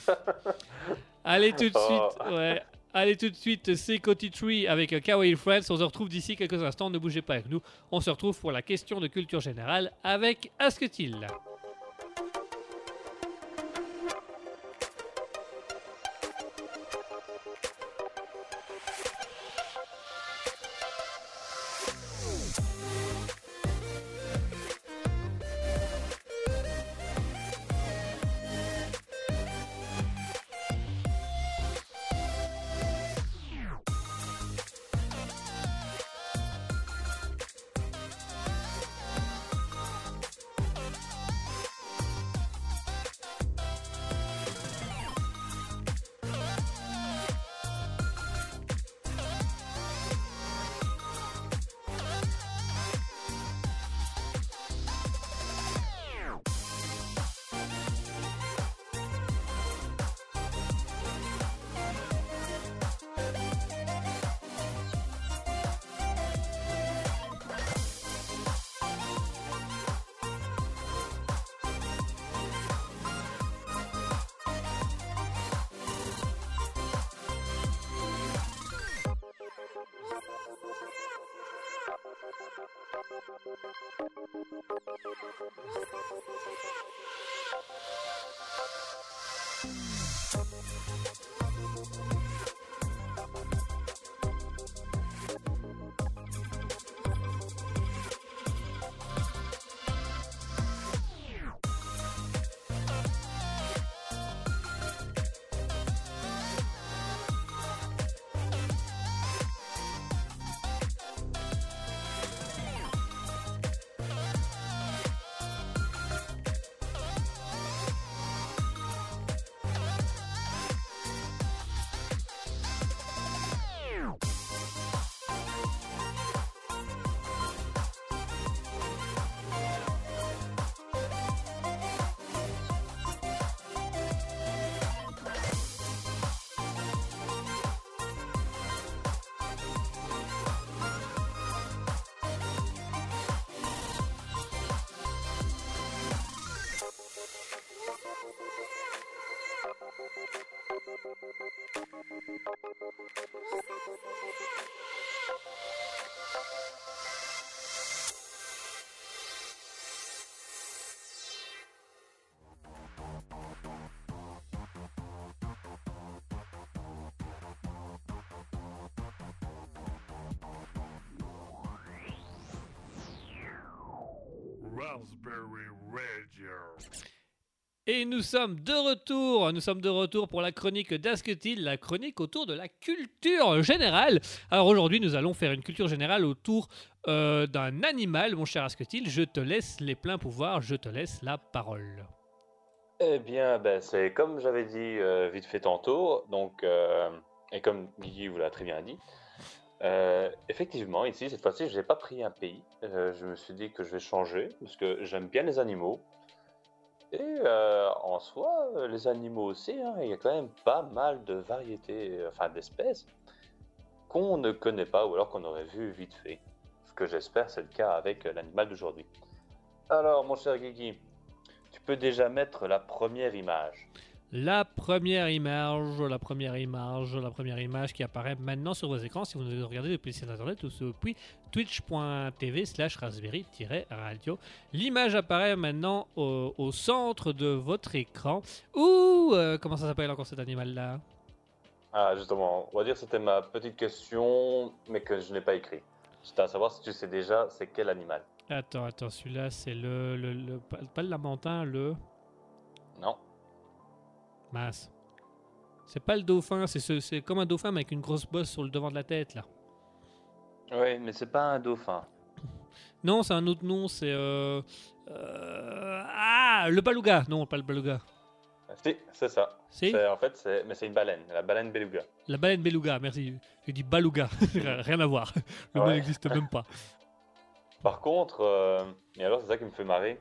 Allez tout de Oh. suite, ouais. Allez tout de suite, Secondary Tree avec Kawaii Friends. On se retrouve d'ici quelques instants, ne bougez pas avec nous. On se retrouve pour la question de culture générale avec Asketil. Et nous sommes de retour, nous sommes de retour pour la chronique d'Asketil, la chronique autour de la culture générale. Alors aujourd'hui, nous allons faire une culture générale autour euh, d'un animal, mon cher Asketil. Je te laisse les pleins pouvoirs, je te laisse la parole. Eh bien, ben, c'est comme j'avais dit euh, vite fait tantôt, donc, euh, et comme Guigui vous l'a très bien dit, euh, effectivement, ici, cette fois-ci, je n'ai pas pris un pays. Euh, je me suis dit que je vais changer, parce que j'aime bien les animaux. Et euh, en soi, les animaux aussi, hein, il y a quand même pas mal de variétés, enfin d'espèces, qu'on ne connaît pas ou alors qu'on aurait vu vite fait. Ce que j'espère, c'est le cas avec l'animal d'aujourd'hui. Alors, mon cher Guigui, tu peux déjà mettre la première image. La première image, la première image, la première image qui apparaît maintenant sur vos écrans si vous nous regardez depuis le site internet ou depuis twitch.tv slash raspberry-radio. L'image apparaît maintenant au, au centre de votre écran. Ouh, euh, comment ça s'appelle encore cet animal-là? Ah, justement, on va dire que c'était ma petite question, mais que je n'ai pas écrit. C'était à savoir si tu sais déjà c'est quel animal. Attends, attends, celui-là, c'est le, le, le- pas, le lamentin, le. Mince. C'est pas le dauphin, c'est ce- comme un dauphin mais avec une grosse bosse sur le devant de la tête là. Oui, mais c'est pas un dauphin. Non, c'est un autre nom, c'est euh, euh, ah le beluga. Non, pas le beluga. Si, c'est ça. Si? C'est- En fait, c'est mais c'est une baleine, la baleine beluga. la baleine beluga. Merci. J'ai dit beluga. Rien à voir. Le mot Ouais. n'existe même pas. Par contre, euh, et alors c'est ça qui me fait marrer.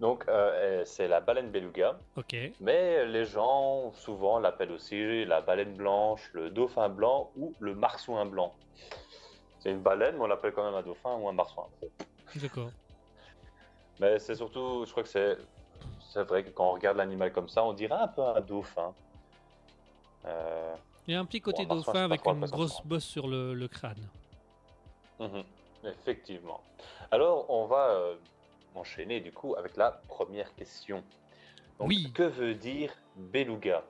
Donc, euh, euh, c'est la baleine beluga, Ok. mais les gens souvent l'appellent aussi la baleine blanche, le dauphin blanc ou le marsouin blanc. C'est une baleine, mais on l'appelle quand même un dauphin ou un marsouin. D'accord. Mais c'est surtout, je crois que c'est, c'est vrai que quand on regarde l'animal comme ça, on dirait un peu un dauphin. Euh, Il y a un petit côté Bon, dauphin avec une grosse bosse sur le, le crâne. mhm, effectivement. Alors, on va euh, enchaîner du coup avec la première question. Donc, Oui. Que veut dire beluga?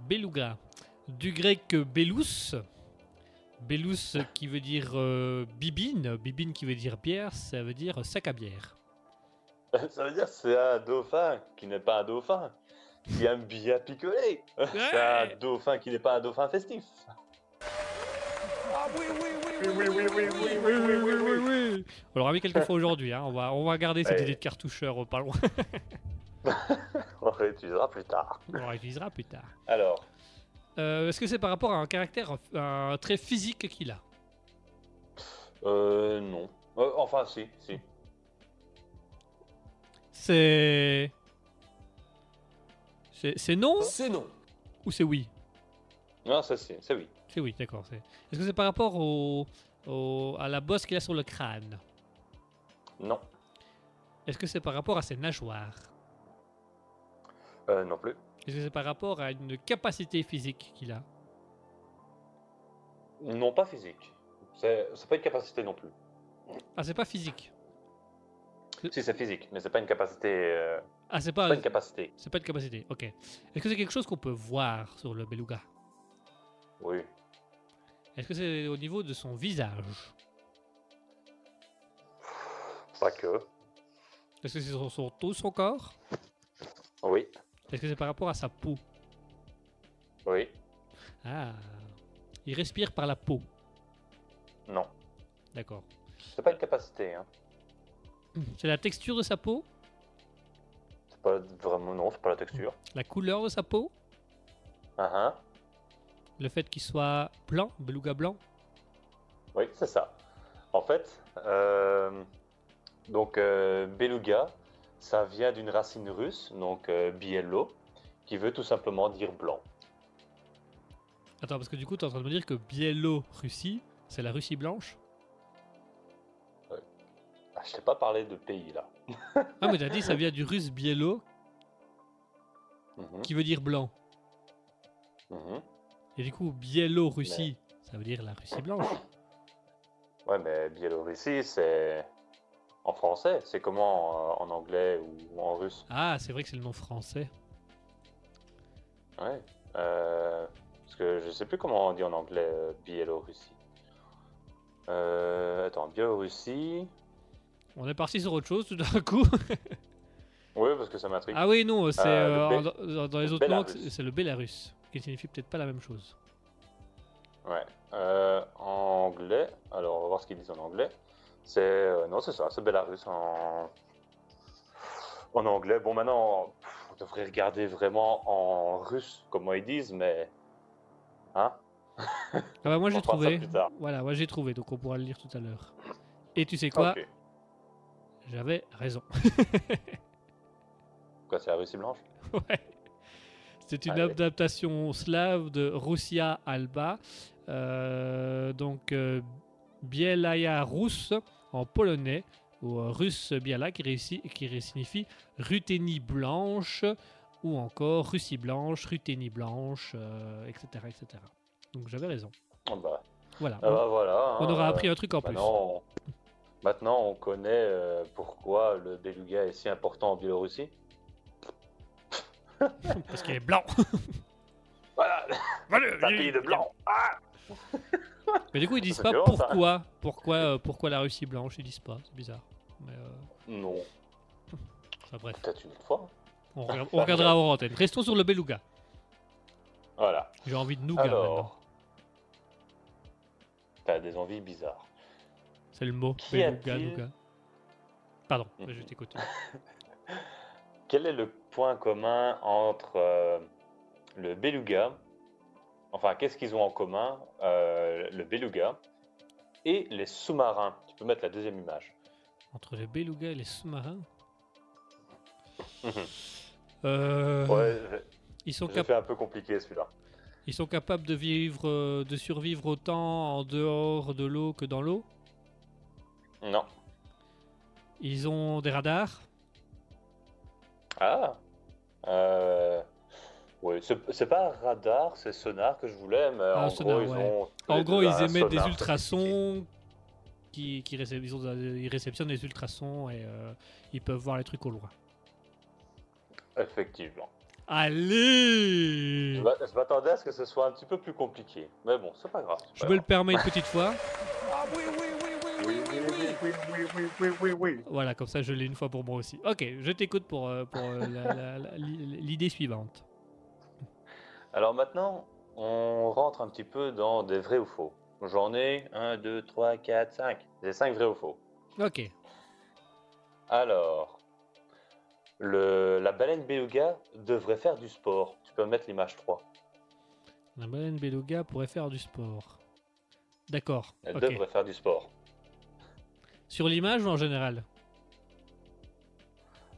Beluga. Du grec belus. Belus qui veut dire euh, bibine. Bibine qui veut dire bière, ça veut dire sac à bière. Ça veut dire c'est un dauphin qui n'est pas un dauphin, qui aime bien picoler. C'est un dauphin qui n'est pas un dauphin festif. Ah oui, oui, oui, Oui, oui, oui, oui, oui, Oui, oui, oui, oui, oui. On l'aura mis quelques fois aujourd'hui. hein. On, va, on va garder cette Ouais. idée de cartoucheur pas loin. On réutilisera plus tard. On réutilisera plus tard. Alors, Euh, Est-ce que c'est par rapport à un caractère, un trait physique qu'il a? Euh, non. Euh, enfin, si, si. C'est. C'est non? C'est non. ou c'est oui? Non, ça, c'est oui. C'est oui, d'accord. Est-ce que c'est par rapport au, au- à la bosse qu'il a sur le crâne? Non. Est-ce que c'est par rapport à ses nageoires? Euh, non plus. Est-ce que c'est par rapport à une capacité physique qu'il a? Non, pas physique. C'est pas une capacité non plus. Ah, c'est pas physique. Si, c'est physique, mais c'est pas une capacité. euh, Ah, c'est c'est pas, pas une capacité. c'est pas une capacité. Ok. Est-ce que c'est quelque chose qu'on peut voir sur le beluga? Oui. Est-ce que c'est au niveau de son visage? Pas que. Est-ce que c'est sur tout son corps? Oui. Est-ce que c'est par rapport à sa peau? Oui. Ah. Il respire par la peau? Non. D'accord. C'est pas une capacité. Hein. C'est la texture de sa peau? C'est pas vraiment. Non, c'est pas la texture. La couleur de sa peau? Ah ah. Le fait qu'il soit blanc, beluga blanc Oui, c'est ça. En fait, euh, donc euh, beluga, ça vient d'une racine russe, donc euh, biello, qui veut tout simplement dire blanc. Attends, parce que du coup, tu es en train de me dire que Biélorussie, c'est la Russie blanche Ah, je t'ai pas parlé de pays là. Ah, mais t'as dit ça vient du russe biélo, Mhm, qui veut dire blanc. mhm. Et du coup, Biélorussie, ça veut dire la Russie blanche. Ouais, mais Biélorussie, c'est en français. C'est comment euh, en anglais ou en russe? Ah, c'est vrai que c'est le nom français. Ouais. Euh, parce que je sais plus comment on dit en anglais euh, Biélorussie. Euh, attends, Biélorussie. On est parti sur autre chose tout d'un coup. Oui, parce que ça m'intrigue. ah oui, non, c'est dans, dans les le autres langues, c'est le Bélarus, qui signifie peut-être pas la même chose. Ouais. Euh, en anglais, alors on va voir ce qu'ils disent en anglais. C'est euh, non, c'est ça, c'est Belarus en en anglais. Bon, maintenant, on devrait regarder vraiment en russe comment ils disent, mais hein? Ah bah moi j'ai trouvé. Voilà, moi j'ai trouvé, donc on pourra le lire tout à l'heure. Et tu sais quoi? J'avais raison. Quoi, c'est la Russie blanche? Ouais. C'est une Allez. adaptation slave de Russia Alba. Euh, donc, euh, Bielaya Rus en polonais, ou euh, russe Biela qui, réussit- qui signifie Ruthénie blanche, ou encore Russie blanche, Ruthénie blanche, euh, etc., etc. Donc j'avais raison. Ah bah, Voilà. ah bah voilà. on hein, aura euh, appris un truc en plus. Maintenant, on... maintenant, on connaît pourquoi le beluga est si important en Biélorussie. Parce qu'il est blanc. Voilà. Tapis de blanc. Ah Mais du coup, ils disent pas violent, ça. pourquoi, pourquoi, euh, pourquoi la Russie blanche. Ils disent pas. C'est bizarre. Mais euh, Non, enfin, bref, peut-être une fois. on, regarde- on regardera hors antenne. Restons sur le beluga. Voilà. J'ai envie de nougat maintenant. Alors, t'as des envies bizarres. C'est le mot. Qui Beluga, nougat. Pardon, Mhm. je t'écoute. Quel est le point commun entre euh, le beluga, enfin qu'est-ce qu'ils ont en commun, euh, le beluga et les sous-marins? Tu peux mettre la deuxième image. Entre les belugas et les sous-marins? Mhm. Euh, Ouais, ils, sont cap- fait un peu compliqué celui-là. ils sont capables de vivre, euh, de survivre autant en dehors de l'eau que dans l'eau? Non. Ils ont des radars? Ah euh... Oui, c'est pas radar, c'est sonar que je voulais, mais Ah, en sonar, gros, ils ont. En les gros, ils émettent des ultrasons qui, qui récep- ils, ont- ils réceptionnent des ultrasons et euh, ils peuvent voir les trucs au loin. Effectivement. Allez Je m'a- je m'attendais à ce que ce soit un petit peu plus compliqué. Mais bon, c'est pas grave. Je me le permets une petite fois. Ah oui, oui, oui, oui, oui, Oui, oui, oui. Voilà, comme ça je l'ai une fois pour moi aussi. Ok, je t'écoute pour, euh, pour euh, l'idée suivante. Alors maintenant, on rentre un petit peu dans des vrais ou faux. J'en ai 1, 2, 3, 4, 5. J'ai 5 vrais ou faux. Ok. Alors, le, la baleine beluga devrait faire du sport. Tu peux mettre l'image 3. La baleine beluga pourrait faire du sport. D'accord. Elle ok. devrait faire du sport. Sur l'image ou en général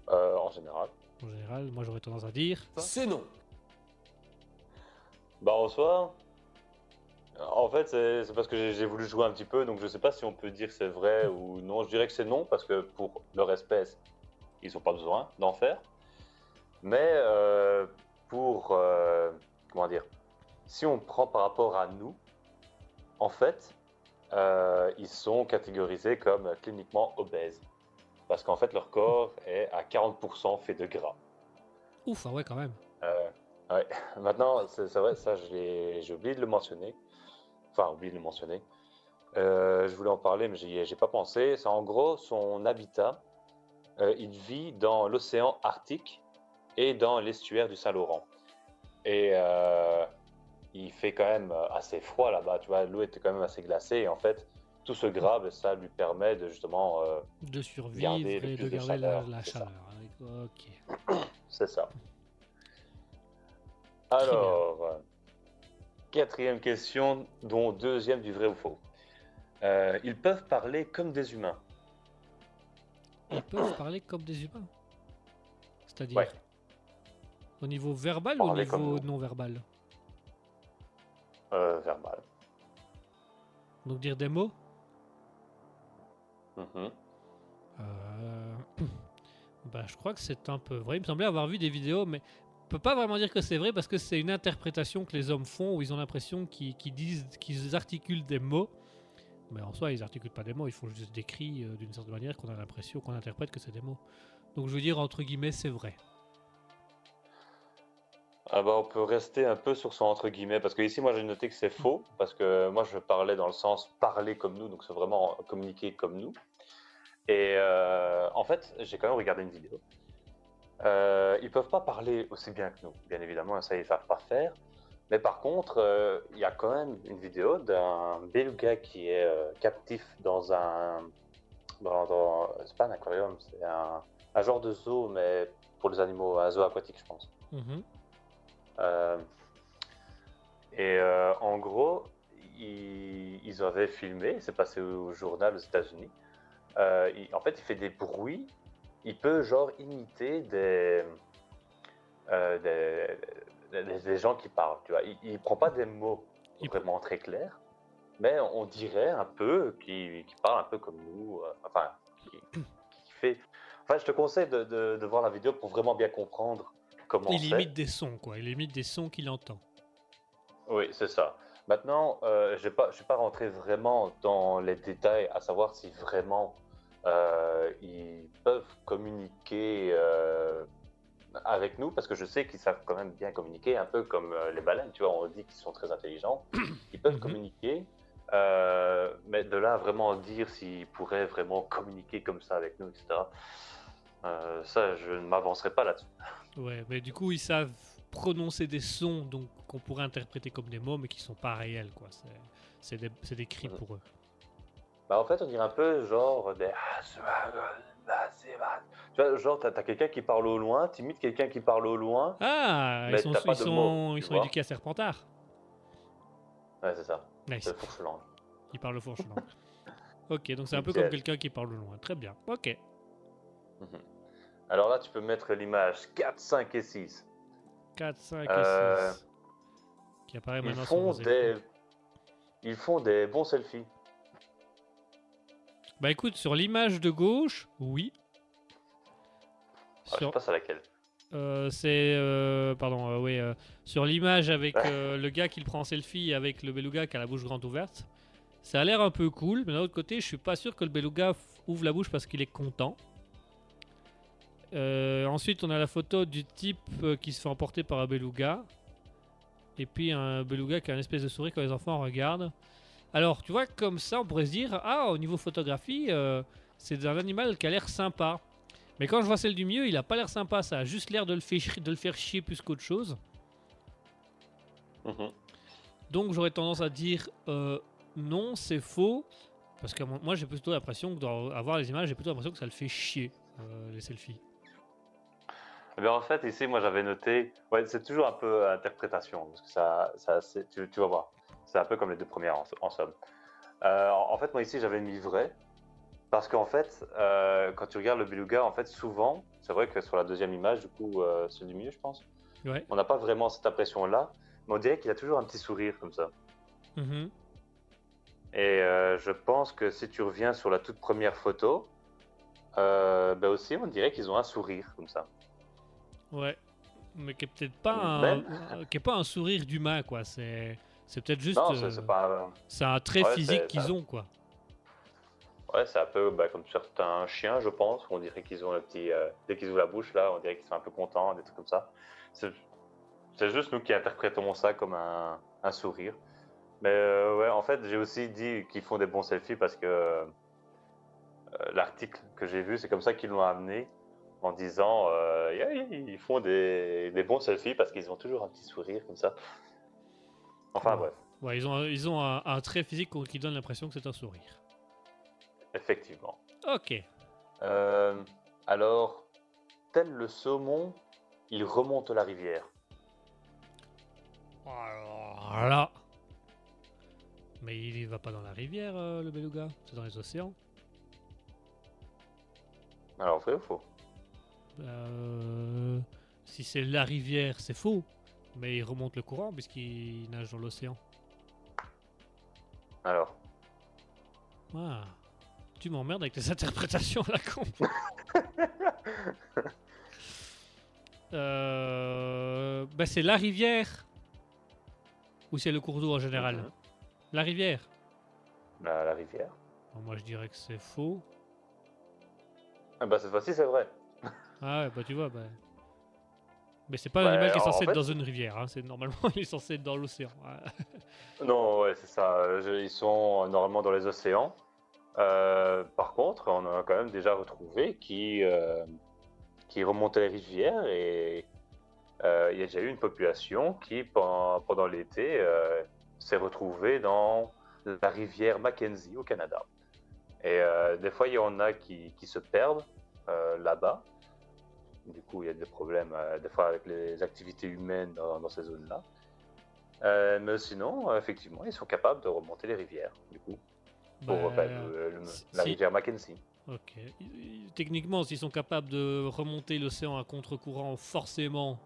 Euh, en général. En général, moi j'aurais tendance à dire. C'est non. Bah en soi, en fait c'est parce que j'ai- voulu jouer un petit peu, donc je sais pas si on peut dire c'est vrai ou non. Je dirais que c'est non, parce que pour leur espèce, ils n'ont pas besoin d'en faire. Mais euh, pour, euh, comment dire, si on prend par rapport à nous, en fait, euh, ils sont catégorisés comme cliniquement obèses. Parce qu'en fait, leur corps est à 40% fait de gras. Ouf, ah ouais, quand même. Euh, ouais. Maintenant, c'est vrai, ça, j'ai oublié de le mentionner. Enfin, oublié de le mentionner. Euh, je voulais en parler, mais j'ai pas pensé. C'est en gros son habitat. il vit dans l'océan Arctique et dans l'estuaire du Saint-Laurent. Et il fait quand même assez froid là-bas. Tu vois, l'eau était quand même assez glacée. Et en fait, tout ce gras, ben, ça lui permet de justement. euh, De survivre Garder et de de garder la, chaleur, la c'est ça. chaleur. Ok. C'est ça. Alors, euh, quatrième question, dont deuxième du vrai ou faux. Euh, ils peuvent parler comme des humains. Ils peuvent parler comme des humains? C'est-à-dire Ouais. au niveau verbal ou au niveau non verbal? Euh, verbal. Donc dire des mots Mhm. Euh, bah, je crois que c'est un peu vrai. Il me semblait avoir vu des vidéos, mais on peut pas vraiment dire que c'est vrai parce que c'est une interprétation que les hommes font où ils ont l'impression qu'ils disent, qu'ils articulent des mots. Mais en soi, ils articulent pas des mots, ils font juste des cris euh, d'une certaine manière qu'on a l'impression, qu'on interprète que c'est des mots. Donc je veux dire, entre guillemets, c'est vrai. Ah bah, on peut rester un peu sur son entre guillemets, parce que ici, moi, j'ai noté que c'est faux, parce que moi, je parlais dans le sens parler comme nous, donc c'est vraiment communiquer comme nous. Et euh, en fait, j'ai quand même regardé une vidéo. Euh, ils peuvent pas parler aussi bien que nous, bien évidemment, ça ils savent pas faire. Mais par contre, euh, il y a quand même une vidéo d'un beluga qui est euh, captif dans un, dans, dans- c'est pas un aquarium, c'est un, un genre de zoo, mais pour les animaux, un zoo aquatique, je pense. Mhm. Euh, et euh, en gros, ils, ils avaient filmé, c'est passé au journal aux États-Unis. Euh, en fait, il fait des bruits. Il peut genre imiter des, euh, des, des- des gens qui parlent. Tu vois, il, il prend pas des mots vraiment très clairs, mais on dirait un peu qu'il qu'il parle un peu comme nous. euh, enfin, qui, qui fait. Enfin, je te conseille de, de- de voir la vidéo pour vraiment bien comprendre comment Il imite des sons, quoi. Il imite des sons qu'il entend. Oui, c'est ça. Maintenant, euh, je n'ai pas, je suis pas rentré vraiment dans les détails, à savoir si vraiment euh, ils peuvent communiquer euh, avec nous parce que je sais qu'ils savent quand même bien communiquer, un peu comme les baleines, tu vois, on dit qu'ils sont très intelligents, ils peuvent Mhm. communiquer, mais de là à vraiment dire s'ils pourraient vraiment communiquer comme ça avec nous, etc. ça, je ne m'avancerai pas là-dessus. Ouais, mais du coup, ils savent prononcer des sons donc qu'on pourrait interpréter comme des mots, mais qui sont pas réels, quoi. C'est- des, des cris pour eux. Bah, en fait, on dirait un peu genre des. Tu vois, genre, t'as quelqu'un qui parle au loin, t'imites quelqu'un qui parle au loin. Ah, ils sont, ils sont, mots, ils sont éduqués à Serpentard. Ouais, c'est ça. Nice. Le. Ils parlent le fourche langue. ok, donc c'est un peu comme quelqu'un qui parle au loin. Très bien. Ok. Mhm. Alors là, tu peux mettre l'image 4, 5 et 6. 4, 5 Euh, et 6. Qui apparaît Ils font des. Ils font des bons selfies. Bah écoute, sur l'image de gauche, oui. Ah, je Sur- passe à laquelle? Euh, c'est euh, pardon euh, oui euh, sur l'image avec euh, le gars qui le prend en selfie avec le beluga qui a la bouche grande ouverte ça a l'air un peu cool mais d'un autre côté je suis pas sûr que le beluga ouvre la bouche parce qu'il est content Euh, ensuite on a la photo du type euh, qui se fait emporter par un beluga et puis un beluga qui a une espèce de sourire quand les enfants regardent alors tu vois comme ça on pourrait se dire ah au niveau photographie euh, c'est un animal qui a l'air sympa mais quand je vois celle du milieu, il a pas l'air sympa, ça a juste l'air de, le faire- de le faire chier plus qu'autre chose. Mhm. Donc j'aurais tendance à dire euh, non, c'est faux. Parce que moi j'ai plutôt l'impression que dans avoir les images, j'ai plutôt l'impression que ça le fait chier, euh, les selfies. Eh bien, en fait, ici, moi, j'avais noté. Ouais, c'est toujours un peu interprétation. Parce que ça, ça c'est- tu, tu vas voir. C'est un peu comme les deux premières, en, en somme. Euh, en fait, moi, ici, j'avais mis vrai. Parce qu'en fait, euh, quand tu regardes le beluga, en fait, souvent, c'est vrai que sur la deuxième image, du coup, euh, celle du milieu, je pense, Ouais. on n'a pas vraiment cette impression-là. Mais on dirait qu'il a toujours un petit sourire comme ça. Mhm. Et euh, je pense que si tu reviens sur la toute première photo, ben aussi, on dirait qu'ils ont un sourire comme ça. Ouais. Mais qui est peut-être pas un, Même. euh, qui est pas un sourire d'humain, quoi. C'est, c'est peut-être juste. non, euh, c'est c'est pas. c'est un trait Ouais, physique qu'ils ont, quoi. Ouais, c'est un peu bah, comme certains chiens, je pense. On dirait qu'ils ont le petit. euh, dès qu'ils ouvrent la bouche, là, on dirait qu'ils sont un peu contents, des trucs comme ça. C'est c'est juste nous qui interprétons ça comme un, un sourire. Mais euh, ouais, en fait, j'ai aussi dit qu'ils font des bons selfies parce que euh, l'article que j'ai vu, c'est comme ça qu'ils l'ont amené en disant euh, ils font des, des bons selfies parce qu'ils ont toujours un petit sourire comme ça. Enfin Ouais. bref, Ouais, ils ont, ils ont un, un trait physique qui donne l'impression que c'est un sourire. effectivement. Ok. Euh, alors, tel le saumon, il remonte la rivière. Alors là. Mais il va pas dans la rivière, euh, le beluga. C'est dans les océans. Alors, vrai ou faux? Euh, si c'est la rivière, c'est faux. Mais il remonte le courant puisqu'il nage dans l'océan. Alors, Ah. Tu m'emmerdes avec tes interprétations à la con. euh, bah c'est la rivière. Ou c'est le cours d'eau en général? Mhm. La rivière. la, la rivière. Moi je dirais que c'est faux. Ah bah, cette fois-ci, c'est vrai. Ah ouais, bah tu vois, bah. Mais c'est pas un animal qui est en censé être fait- dans une rivière, hein. c'est normalement il est censé être dans l'océan. Non, ouais, c'est ça. Je- ils sont normalement dans les océans. Euh, par contre, on en a quand même déjà retrouvé qui, euh, qui remontaient les rivières et euh, il y a déjà eu une population qui, pendant, pendant l'été, euh, s'est retrouvée dans la rivière Mackenzie au Canada. Et euh, des fois, il y en a qui, qui se perdent euh, là-bas. Du coup, il y a des problèmes euh, des fois avec les activités humaines dans, dans ces zones-là. Euh, mais sinon, effectivement, ils sont capables de remonter les rivières, du coup, pour Bah, enfin, le- le- si- la rivière Mackenzie. Ok. Techniquement, s'ils sont capables de remonter l'océan à contre-courant, forcément,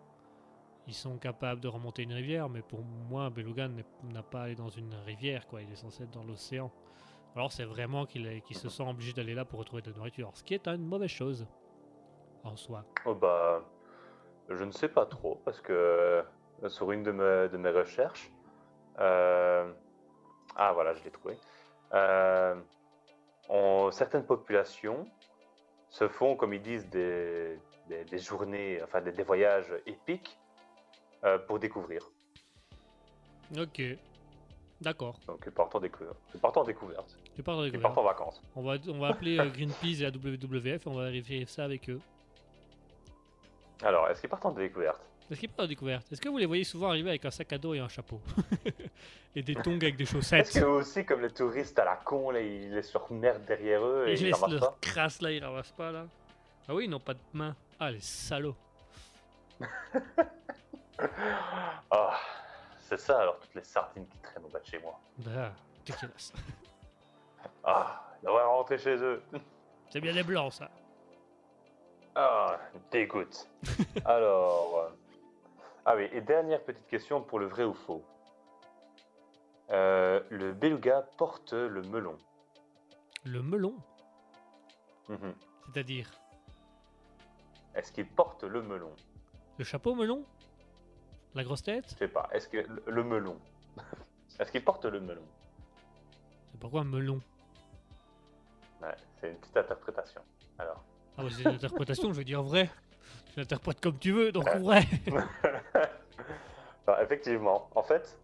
ils sont capables de remonter une rivière. Mais pour moi, un beluga n'est- n'a pas allé dans une rivière, quoi. Il est censé être dans l'océan. Alors c'est vraiment qu'il se sent obligé d'aller là pour retrouver de la nourriture. Ce qui est une mauvaise chose en soi. Oh, bah, je ne sais pas trop, parce que euh, sur une de mes, de mes recherches, euh, ah voilà, je l'ai trouvé, Euh, on- certaines populations se font, comme ils disent, des, des, des journées, enfin des, des voyages épiques euh, pour découvrir. Ok. D'accord. Donc, partons en découverte. En découverte. Tu pars dans les Et partons en vacances. On va, on va appeler Greenpeace et la WWF et on va vérifier ça avec eux. Alors, est-ce qu'ils partent en découverte Est-ce qu'ils partent en découverte? Est-ce que vous les voyez souvent arriver avec un sac à dos et un chapeau? Et des tongs avec des chaussettes? Est-ce que aussi, comme les touristes à la con, là, ils laissent leur merde derrière eux et Ils ils laissent leur pas crasse là, ils ramassent pas là. Ah oui, ils n'ont pas de main. Ah, les salauds. Ah, c'est ça alors, toutes les sardines qui traînent au bas de chez moi. Bah, dégueulasse. Ah, ils devraient rentrer chez eux. C'est bien les blancs ça. Ah, dégoûte. Alors. euh, Ah oui, et dernière petite question pour le vrai ou faux. Euh, le beluga porte le melon. Le melon, Mhm. c'est-à-dire Est-ce qu'il porte le melon? Le chapeau melon? La grosse tête? Je sais pas. Est-ce que le- le melon? Est-ce qu'il porte le melon? C'est pourquoi un melon? Ouais, c'est une petite interprétation. Alors. Ah bah, c'est une interprétation, je vais dire vrai. Tu l'interprètes comme tu veux, donc vrai. Alors, effectivement. En fait,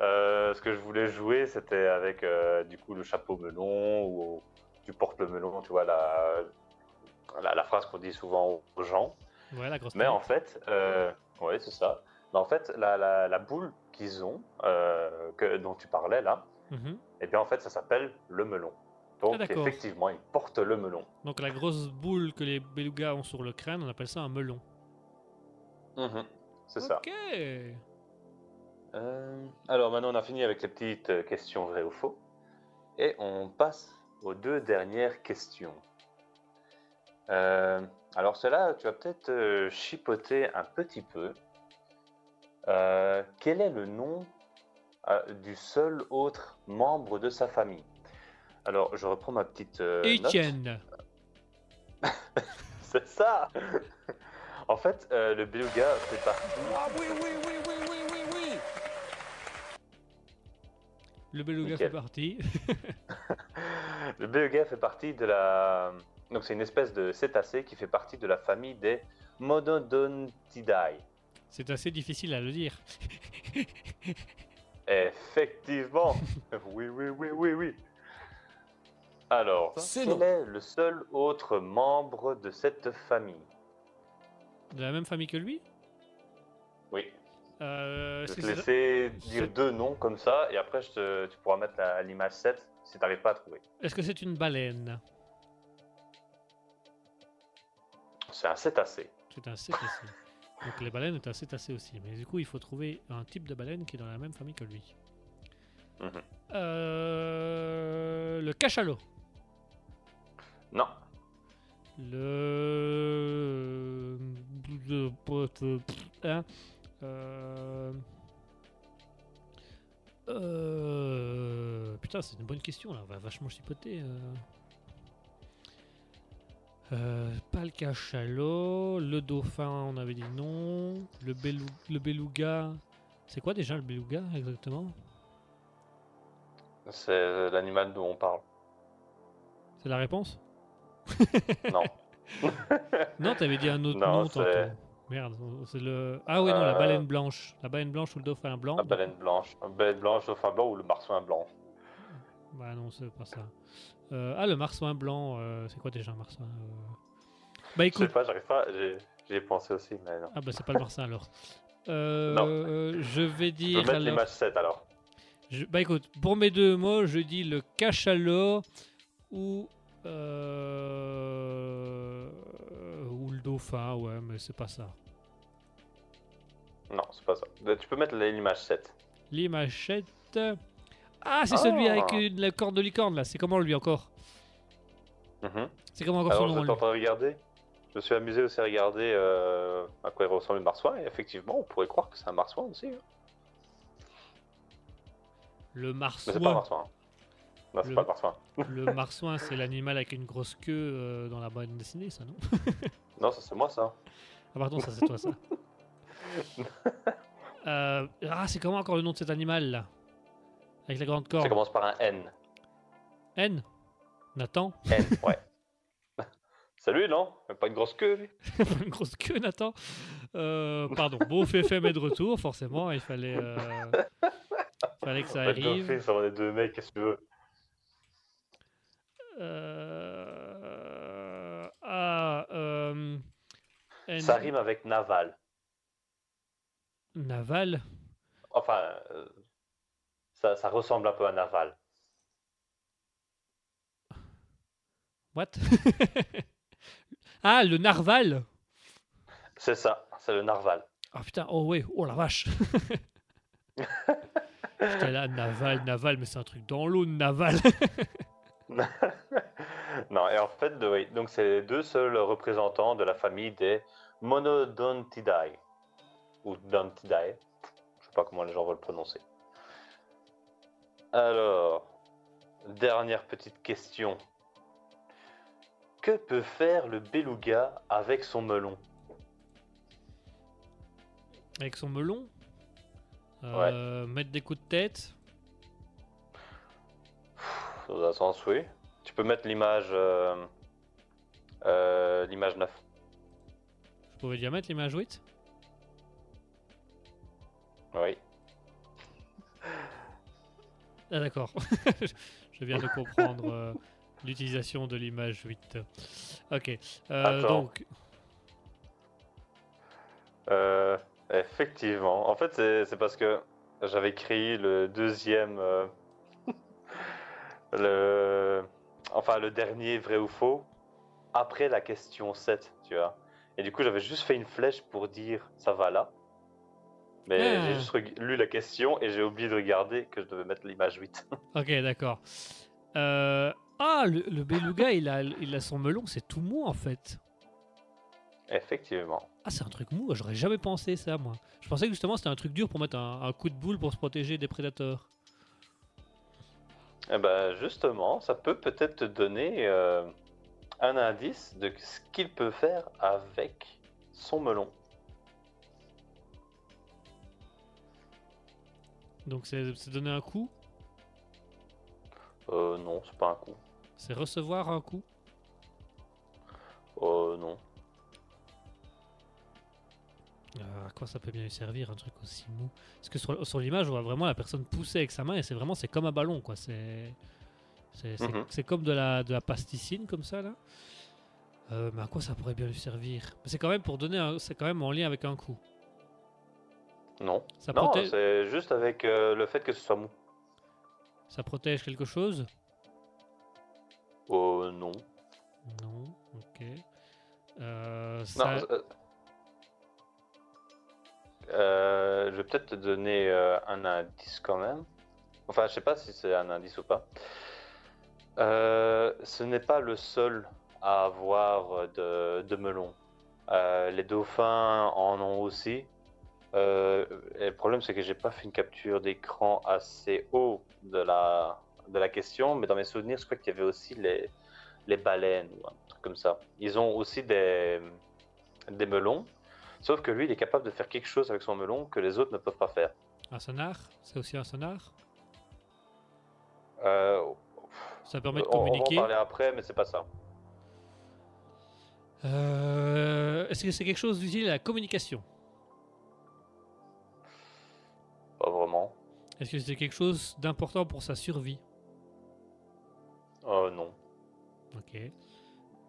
euh, ce que je voulais jouer, c'était avec euh, du coup le chapeau melon ou tu portes le melon, tu vois la, la, la phrase qu'on dit souvent aux gens. Ouais, la grosse Mais en fait, euh, ouais, c'est ça. Mais en fait, la, la, la boule qu'ils ont, que, dont tu parlais là, Mhm. et bien en fait, ça s'appelle le melon. Donc Ah, effectivement, ils portent le melon. Donc la grosse boule que les belugas ont sur le crâne, on appelle ça un melon. C'est ça. Ok. Euh, alors maintenant, on a fini avec les petites euh, questions vraies ou faux. Et on passe aux deux dernières questions. Euh, alors cela, tu vas peut-être euh, chipoter un petit peu. Euh, quel est le nom du seul autre membre de sa famille? Alors, je reprends ma petite euh, note. Étienne. C'est ça En fait, euh, le beluga fait partie... Ah oui, oui, oui, oui, oui, oui, oui. Le beluga Nickel. fait partie. Le beluga fait partie de la. Donc, c'est une espèce de cétacé qui fait partie de la famille des Monodontidae. C'est assez difficile à le dire. Effectivement Oui, oui, oui, oui, oui Alors, C'est quel non. est le seul autre membre de cette famille De la même famille que lui? Oui. euh, Je vais te c'est- laisser dire deux noms comme ça, et après, je te- tu pourras mettre la- l'image 7 si tu n'arrives pas à trouver. Est-ce que c'est une baleine? C'est un cétacé. C'est un cétacé. Donc les baleines est un cétacé aussi. Mais du coup, il faut trouver un type de baleine qui est dans la même famille que lui. Mhm. Euh, le cachalot. Non. Le. le pote- hein, euh, euh, Putain, c'est une bonne question là. On va vachement chipoter. euh. Euh, pas le cachalot. Le dauphin, on avait dit non. Le, belou- le beluga. C'est quoi déjà le beluga exactement? C'est l'animal dont on parle. C'est la réponse? Non. Non, t'avais dit un autre Non, nom tantôt. Merde, c'est le. Ah oui, non, la Euh, baleine blanche. La baleine blanche ou le dauphin blanc? La baleine blanche. La baleine blanche, dauphin blanc ou le marsouin blanc? Bah non, c'est pas ça. Euh, ah, le marsouin blanc, euh, c'est quoi déjà un marsouin Bah Je sais écoute. pas, j'arrive pas. j'ai- pensé aussi, mais non. Ah bah c'est pas le marsouin alors. Euh, je vais Je dire. peux mettre alors- l'image 7 alors. je- Bah écoute, pour mes deux mots, je dis le cachalot ou. Euh, Ou le dauphin, ouais, mais c'est pas ça. Non, c'est pas ça. Euh, Tu peux mettre l'image 7. L'imachette. Ah, c'est celui Ah. avec une, la corde de licorne là. C'est comment lui encore? Mhm. C'est comment encore Alors, son je nom lui? en train de regarder? Je me suis amusé aussi à regarder euh, à quoi il ressemble le marsouin. Et effectivement, on pourrait croire que c'est un marsouin aussi. hein. Le Mais c'est pas un marsouin. marsouin. Non, c'est Le- pas marsouin. Le marsouin, c'est l'animal avec une grosse queue euh, dans la bande dessinée, ça, non? Non, ça c'est moi ça. Ah, pardon, ça, c'est toi, ça. Euh, ah, c'est comment encore le nom de cet animal, là? Avec la grande Ça corde. commence par un N. N? Nathan? N, ouais. Lui, non? Pas une grosse queue, lui une grosse queue, Nathan? Euh, pardon, Beauf FM est de retour, forcément. Il fallait, euh, fallait que ça Pas arrive. Ça on est deux mecs, qu'est-ce que tu veux? Euh, Ah, euh, N- Ça rime avec naval. Naval? Enfin, euh, ça, ça ressemble un peu à naval. What? Ah, le narval? C'est ça, c'est le narval. Ah putain, oh ouais, oh la vache. J'étais là, naval, naval, mais c'est un truc dans l'eau, naval. non, et en fait, oui, donc c'est les deux seuls représentants de la famille des Monodontidae. Ou Dontidae. Je sais pas comment les gens veulent le prononcer. Alors, dernière petite question. Que peut faire le beluga avec son melon? Avec son melon? Euh, Mettre des coups de tête? Dans un sens, oui. Tu peux mettre l'image euh, euh, l'image 9. Je pouvais déjà mettre l'image 8 Oui. Ah d'accord. Je viens de comprendre euh, l'utilisation de l'image 8. Ok. donc, effectivement. En fait, c'est c'est parce que j'avais créé le deuxième. Le, enfin, le dernier vrai ou faux après la question 7, tu vois. Et du coup, j'avais juste fait une flèche pour dire ça va là. Mais Ah. j'ai juste lu la question et j'ai oublié de regarder que je devais mettre l'image 8. ok, d'accord. Euh, ah, le, le beluga, il a, il a son melon, c'est tout mou en fait. Effectivement. Ah, c'est un truc mou, j'aurais jamais pensé ça, moi. Je pensais que justement c'était un truc dur pour mettre un, un coup de boule pour se protéger des prédateurs. Eh ben, justement, ça peut peut-être te donner euh, un indice de ce qu'il peut faire avec son melon. Donc c'est c'est donner un coup, Euh, non, c'est pas un coup. c'est recevoir un coup? Euh, non. Euh, à quoi ça peut bien lui servir un truc aussi mou? Parce que sur, sur l'image, on voit vraiment la personne pousser avec sa main et c'est vraiment c'est comme un ballon quoi. C'est c'est Mhm. comme de la de la pasticine comme ça là. Euh, mais à quoi ça pourrait bien lui servir? C'est quand même pour donner, c'est quand même en lien avec un coup. Non. Ça Non, c'est juste avec euh, le fait que ce soit mou. ça protège quelque chose? Euh, non. Non, ok. Euh, Non, ça- euh, euh, je vais peut-être te donner euh, un indice quand même. Enfin, je sais pas si c'est un indice ou pas. Euh, ce n'est pas le seul à avoir de, de melon. Les dauphins en ont aussi. Le problème, c'est que j'ai pas fait une capture d'écran assez haut de la, question, mais dans mes souvenirs, je crois qu'il y avait aussi les, baleines ou un truc comme ça. Ils ont aussi des melons, sauf que lui, il est capable de faire quelque chose avec son melon que les autres ne peuvent pas faire. un sonar C'est aussi un sonar Euh, Ça permet de on, on va en communiquer parler après, mais c'est pas ça. Euh, Est-ce que c'est quelque chose d'utile à la communication? Pas vraiment. Est-ce que c'est quelque chose d'important pour sa survie? Euh, non. Ok.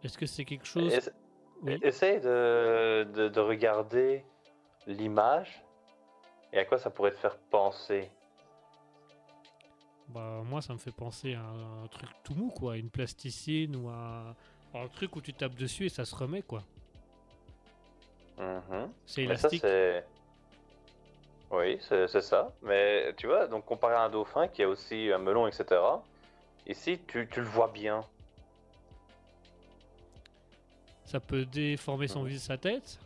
Est-ce que c'est quelque chose... Oui. Essaye de, de, de regarder l'image et à quoi ça pourrait te faire penser. Bah, moi, ça me fait penser à un, un truc tout mou, quoi. Une plasticine ou un, un truc où tu tapes dessus et ça se remet, quoi. Mhm. C'est ça, élastique. c'est. Oui, c'est c'est ça. Mais tu vois, donc comparé à un dauphin qui a aussi un melon, etc., ici, tu, tu le vois bien. Ça peut déformer son Mhm. visage, sa tête.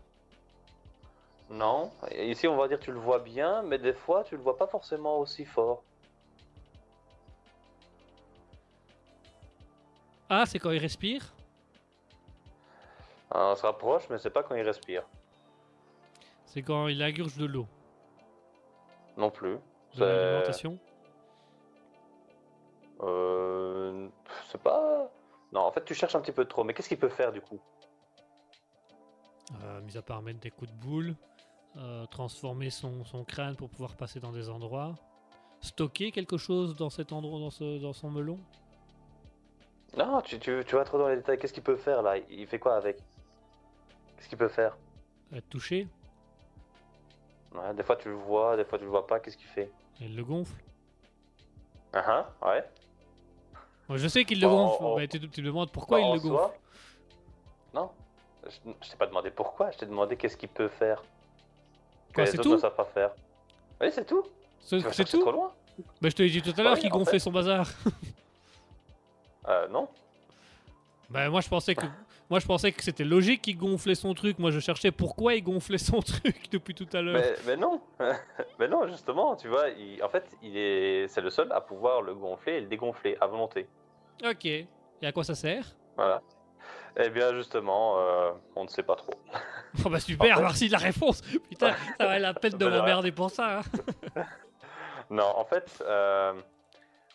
Non, ici, on va dire tu le vois bien, mais des fois, tu le vois pas forcément aussi fort. Ah, c'est quand il respire Ah, On se rapproche, mais c'est pas quand il respire. C'est quand il ingurge de l'eau. Non plus. De C'est- l'alimentation Euh, c'est pas. Non, en fait, tu cherches un petit peu trop. Mais qu'est-ce qu'il peut faire du coup? Mis à part mettre des coups de boule, euh, transformer son, son crâne pour pouvoir passer dans des endroits, stocker quelque chose dans cet endroit, dans, ce, dans son melon? Non, tu, tu, tu vas trop dans les détails. Qu'est-ce qu'il peut faire là? Il fait quoi avec? Qu'est-ce qu'il peut faire? Être touché, Ouais, Des fois tu le vois, des fois tu le vois pas. Qu'est-ce qu'il fait? Il le gonfle. Ah ah, ouais. Moi, je sais qu'il le gonfle, on- mais tu, tu me demandes pourquoi Bah, il le gonfle. Non. Je, t'ai pas demandé pourquoi, je t'ai demandé qu'est-ce qu'il peut faire. Que Quoi, les c'est autres tout ne savent pas faire. Oui, c'est tout. C'est Tu vas c'est chercher tout trop loin Bah, je te l'ai dit tout à l'heure Ouais, qu'il en gonflait fait. son bazar. Euh, non. bah, moi, je pensais que. Moi, je pensais que c'était logique qu'il gonflait son truc. Moi, je cherchais pourquoi il gonflait son truc depuis tout à l'heure. Mais, mais non. mais non, justement, tu vois, il- en fait, il est, c'est le seul à pouvoir le gonfler et le dégonfler à volonté. Ok. Et à quoi ça sert? Voilà. Eh bien, justement, euh, on ne sait pas trop. Oh bah super, En fait- merci de la réponse. Putain, ça valait la peine de m'emmerder pour ça. hein. Non, en fait, euh,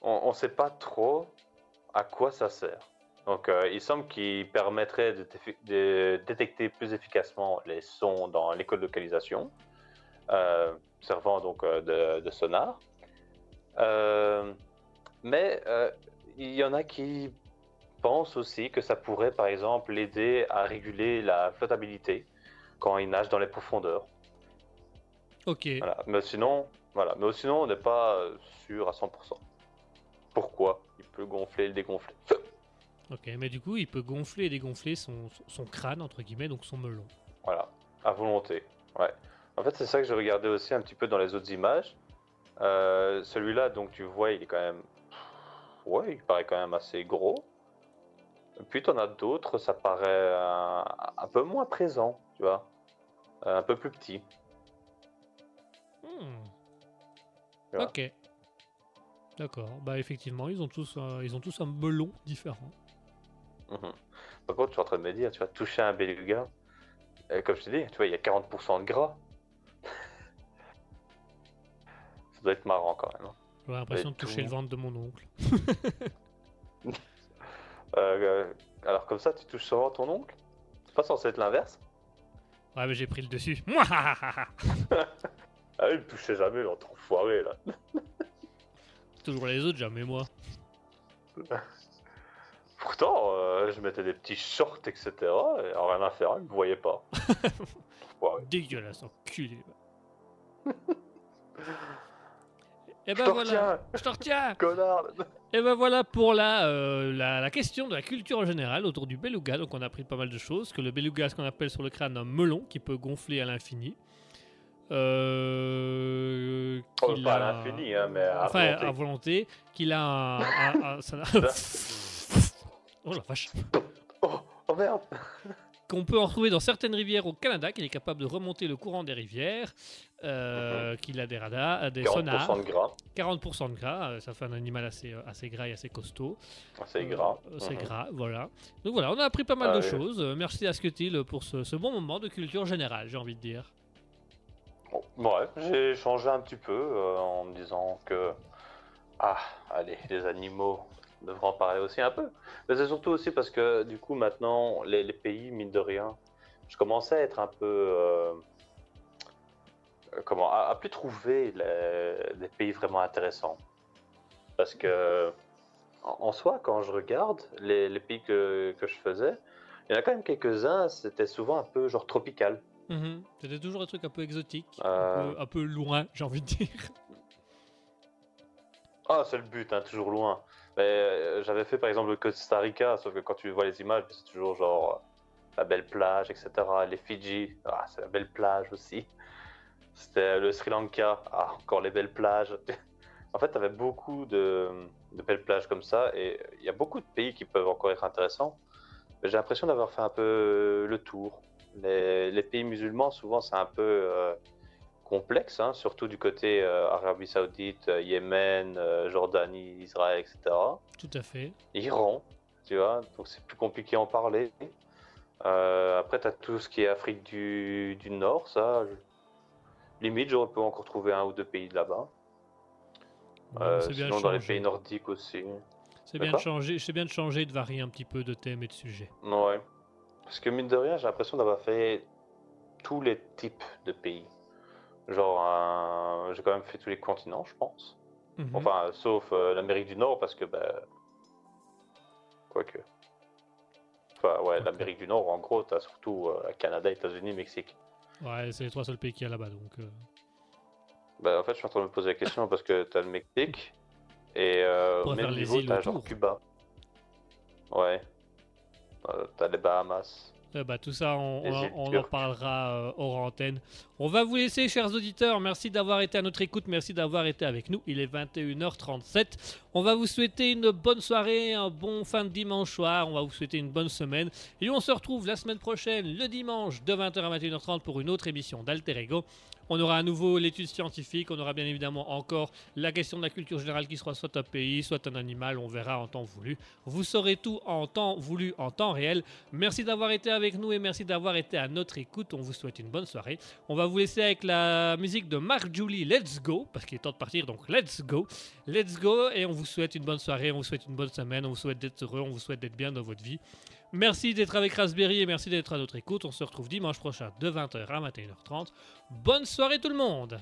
on ne sait pas trop à quoi ça sert. Donc, euh, il semble qu'il permettrait de, détecter plus efficacement les sons dans l'écolocalisation, servant donc de, de sonar. Mais il y en a qui pensent aussi que ça pourrait, par exemple, l'aider à réguler la flottabilité quand il nage dans les profondeurs. Ok. Voilà. Mais sinon, voilà. Mais sinon, on n'est pas euh, sûr à 100%. Pourquoi il peut gonfler et le dégonfler? Ok, mais du coup, il peut gonfler et dégonfler son, son crâne, entre guillemets, donc son melon. Voilà, à volonté. Ouais. En fait, c'est ça que j'ai regardé aussi un petit peu dans les autres images. Euh, Celui-là, donc tu vois, il est quand même. Ouais, il paraît quand même assez gros. Puis, t'en as d'autres, ça paraît un, un peu moins présent, tu vois. Euh, un peu plus petit. Hmm. Tu. Ok. D'accord. Bah effectivement, ils ont tous, un- ils ont tous un melon différent. Mhm. Par contre, je suis en train de me dire, tu vas toucher un beluga. Et comme je t'ai dit, tu vois, il y a 40% de gras. Ça doit être marrant quand même. hein. J'ai l'impression de tout. toucher le ventre de mon oncle. Euh, alors comme ça, tu touches souvent ton oncle C'est pas censé être l'inverse Ouais, mais j'ai pris le dessus. Ah il me touchait jamais, l'autre enfoiré là. Toujours les autres, jamais moi. Pourtant, euh, je mettais des petits shorts, etc. Et rien à faire, il me voyait pas. Dégueulasse, enculé. Et Je ben te voilà. Je te retiens. connard Et ben voilà pour la, euh, la, la question de la culture générale autour du beluga. Donc on a appris pas mal de choses. Que le beluga, ce qu'on appelle sur le crâne un melon qui peut gonfler à l'infini. Euh, Oh, pas à l'infini, hein, mais à enfin, volonté. à volonté. Qu'il a un. un- un- ça- oh la vache. Oh, oh merde Qu'on peut en trouver dans certaines rivières au Canada. Qu'il est capable de remonter le courant des rivières. Euh, Qu'il a des radars, des 40% sonars. de gras, 40% de gras. euh, Ça fait un animal assez, euh, assez gras et assez costaud. c'est Euh, gras. C'est Mhm. gras, voilà. Donc voilà, on a appris pas mal Ah de oui. choses. Euh, Merci à Scutil pour ce, ce bon moment de culture générale, j'ai envie de dire. Bon, ouais, j'ai changé un petit peu euh, en me disant que. Ah, allez, les animaux devraient en parler aussi un peu. Mais c'est surtout aussi parce que, du coup, maintenant, les, les pays, mine de rien, je commençais à être un peu. euh, euh, comment à, à plus trouver les- des pays vraiment intéressants. Parce que, en, en soi, quand je regarde les, les pays que, que je faisais, il y en a quand même quelques-uns, c'était souvent un peu genre tropical. Mhm. C'était toujours des trucs un peu exotiques, Euh. un, peu, un peu loin, j'ai envie de dire. Ah, c'est le but, hein, toujours loin. Mais euh, j'avais fait par exemple le Costa Rica, sauf que quand tu vois les images, c'est toujours genre euh, la belle plage, etc. Les Fidji, ah, c'est la belle plage aussi. C'était le Sri Lanka, ah, encore les belles plages. en fait, tu avais beaucoup de, de belles plages comme ça, et il y a beaucoup de pays qui peuvent encore être intéressants. J'ai l'impression d'avoir fait un peu le tour. Les, les pays musulmans, souvent, c'est un peu. euh, complexe, hein, surtout du côté euh, Arabie Saoudite, euh, Yémen, euh, Jordanie, Israël, etc. Tout à fait. Iran, tu vois, donc c'est plus compliqué à en parler. Après, tu as tout ce qui est Afrique du, du Nord, ça. je- Limite, j'aurais pu encore trouver un ou deux pays de là-bas. Bon, Euh, sinon, dans les pays nordiques aussi. C'est bien, de changer, c'est bien de changer, de varier un petit peu de thème et de sujet. Ouais. Parce que mine de rien, j'ai l'impression d'avoir fait tous les types de pays. Genre, euh, j'ai quand même fait tous les continents, je pense. Mhm. Enfin, sauf euh, l'Amérique du Nord, parce que, bah. Quoique. Enfin, ouais, l'Amérique du Nord, en gros, t'as surtout euh, Canada, États-Unis, Mexique. Ouais, c'est les trois seuls pays qu'il y a là-bas. Donc, euh, Bah, en fait, je suis en train de me poser la question parce que t'as le Mexique et euh, même niveau, t'as genre. Cuba. Ouais. Euh, t'as les Bahamas. Eh bah, tout ça, on, en parlera euh, hors antenne. On va vous laisser, chers auditeurs. Merci d'avoir été à notre écoute. Merci d'avoir été avec nous. Il est 21h37. On va vous souhaiter une bonne soirée, un bon fin de dimanche soir. On va vous souhaiter une bonne semaine. Et on se retrouve la semaine prochaine, le dimanche, de 20h à 21h30 pour une autre émission d'Alter Ego. On aura à nouveau l'étude scientifique. On aura bien évidemment encore la question de la culture générale qui sera soit un pays, soit un animal. On verra en temps voulu. Vous saurez tout en temps voulu, en temps réel. Merci d'avoir été avec nous et merci d'avoir été à notre écoute. On vous souhaite une bonne soirée. On va vous laisser avec la musique de Mark Julie, Let's Go, parce qu'il est temps de partir, donc Let's Go. Let's Go, et on vous souhaite une bonne soirée, on vous souhaite une bonne semaine, on vous souhaite d'être heureux, on vous souhaite d'être bien dans votre vie. Merci d'être avec Raspberry et merci d'être à notre écoute. On se retrouve dimanche prochain de 20h à 21h30. Bonne soirée tout le monde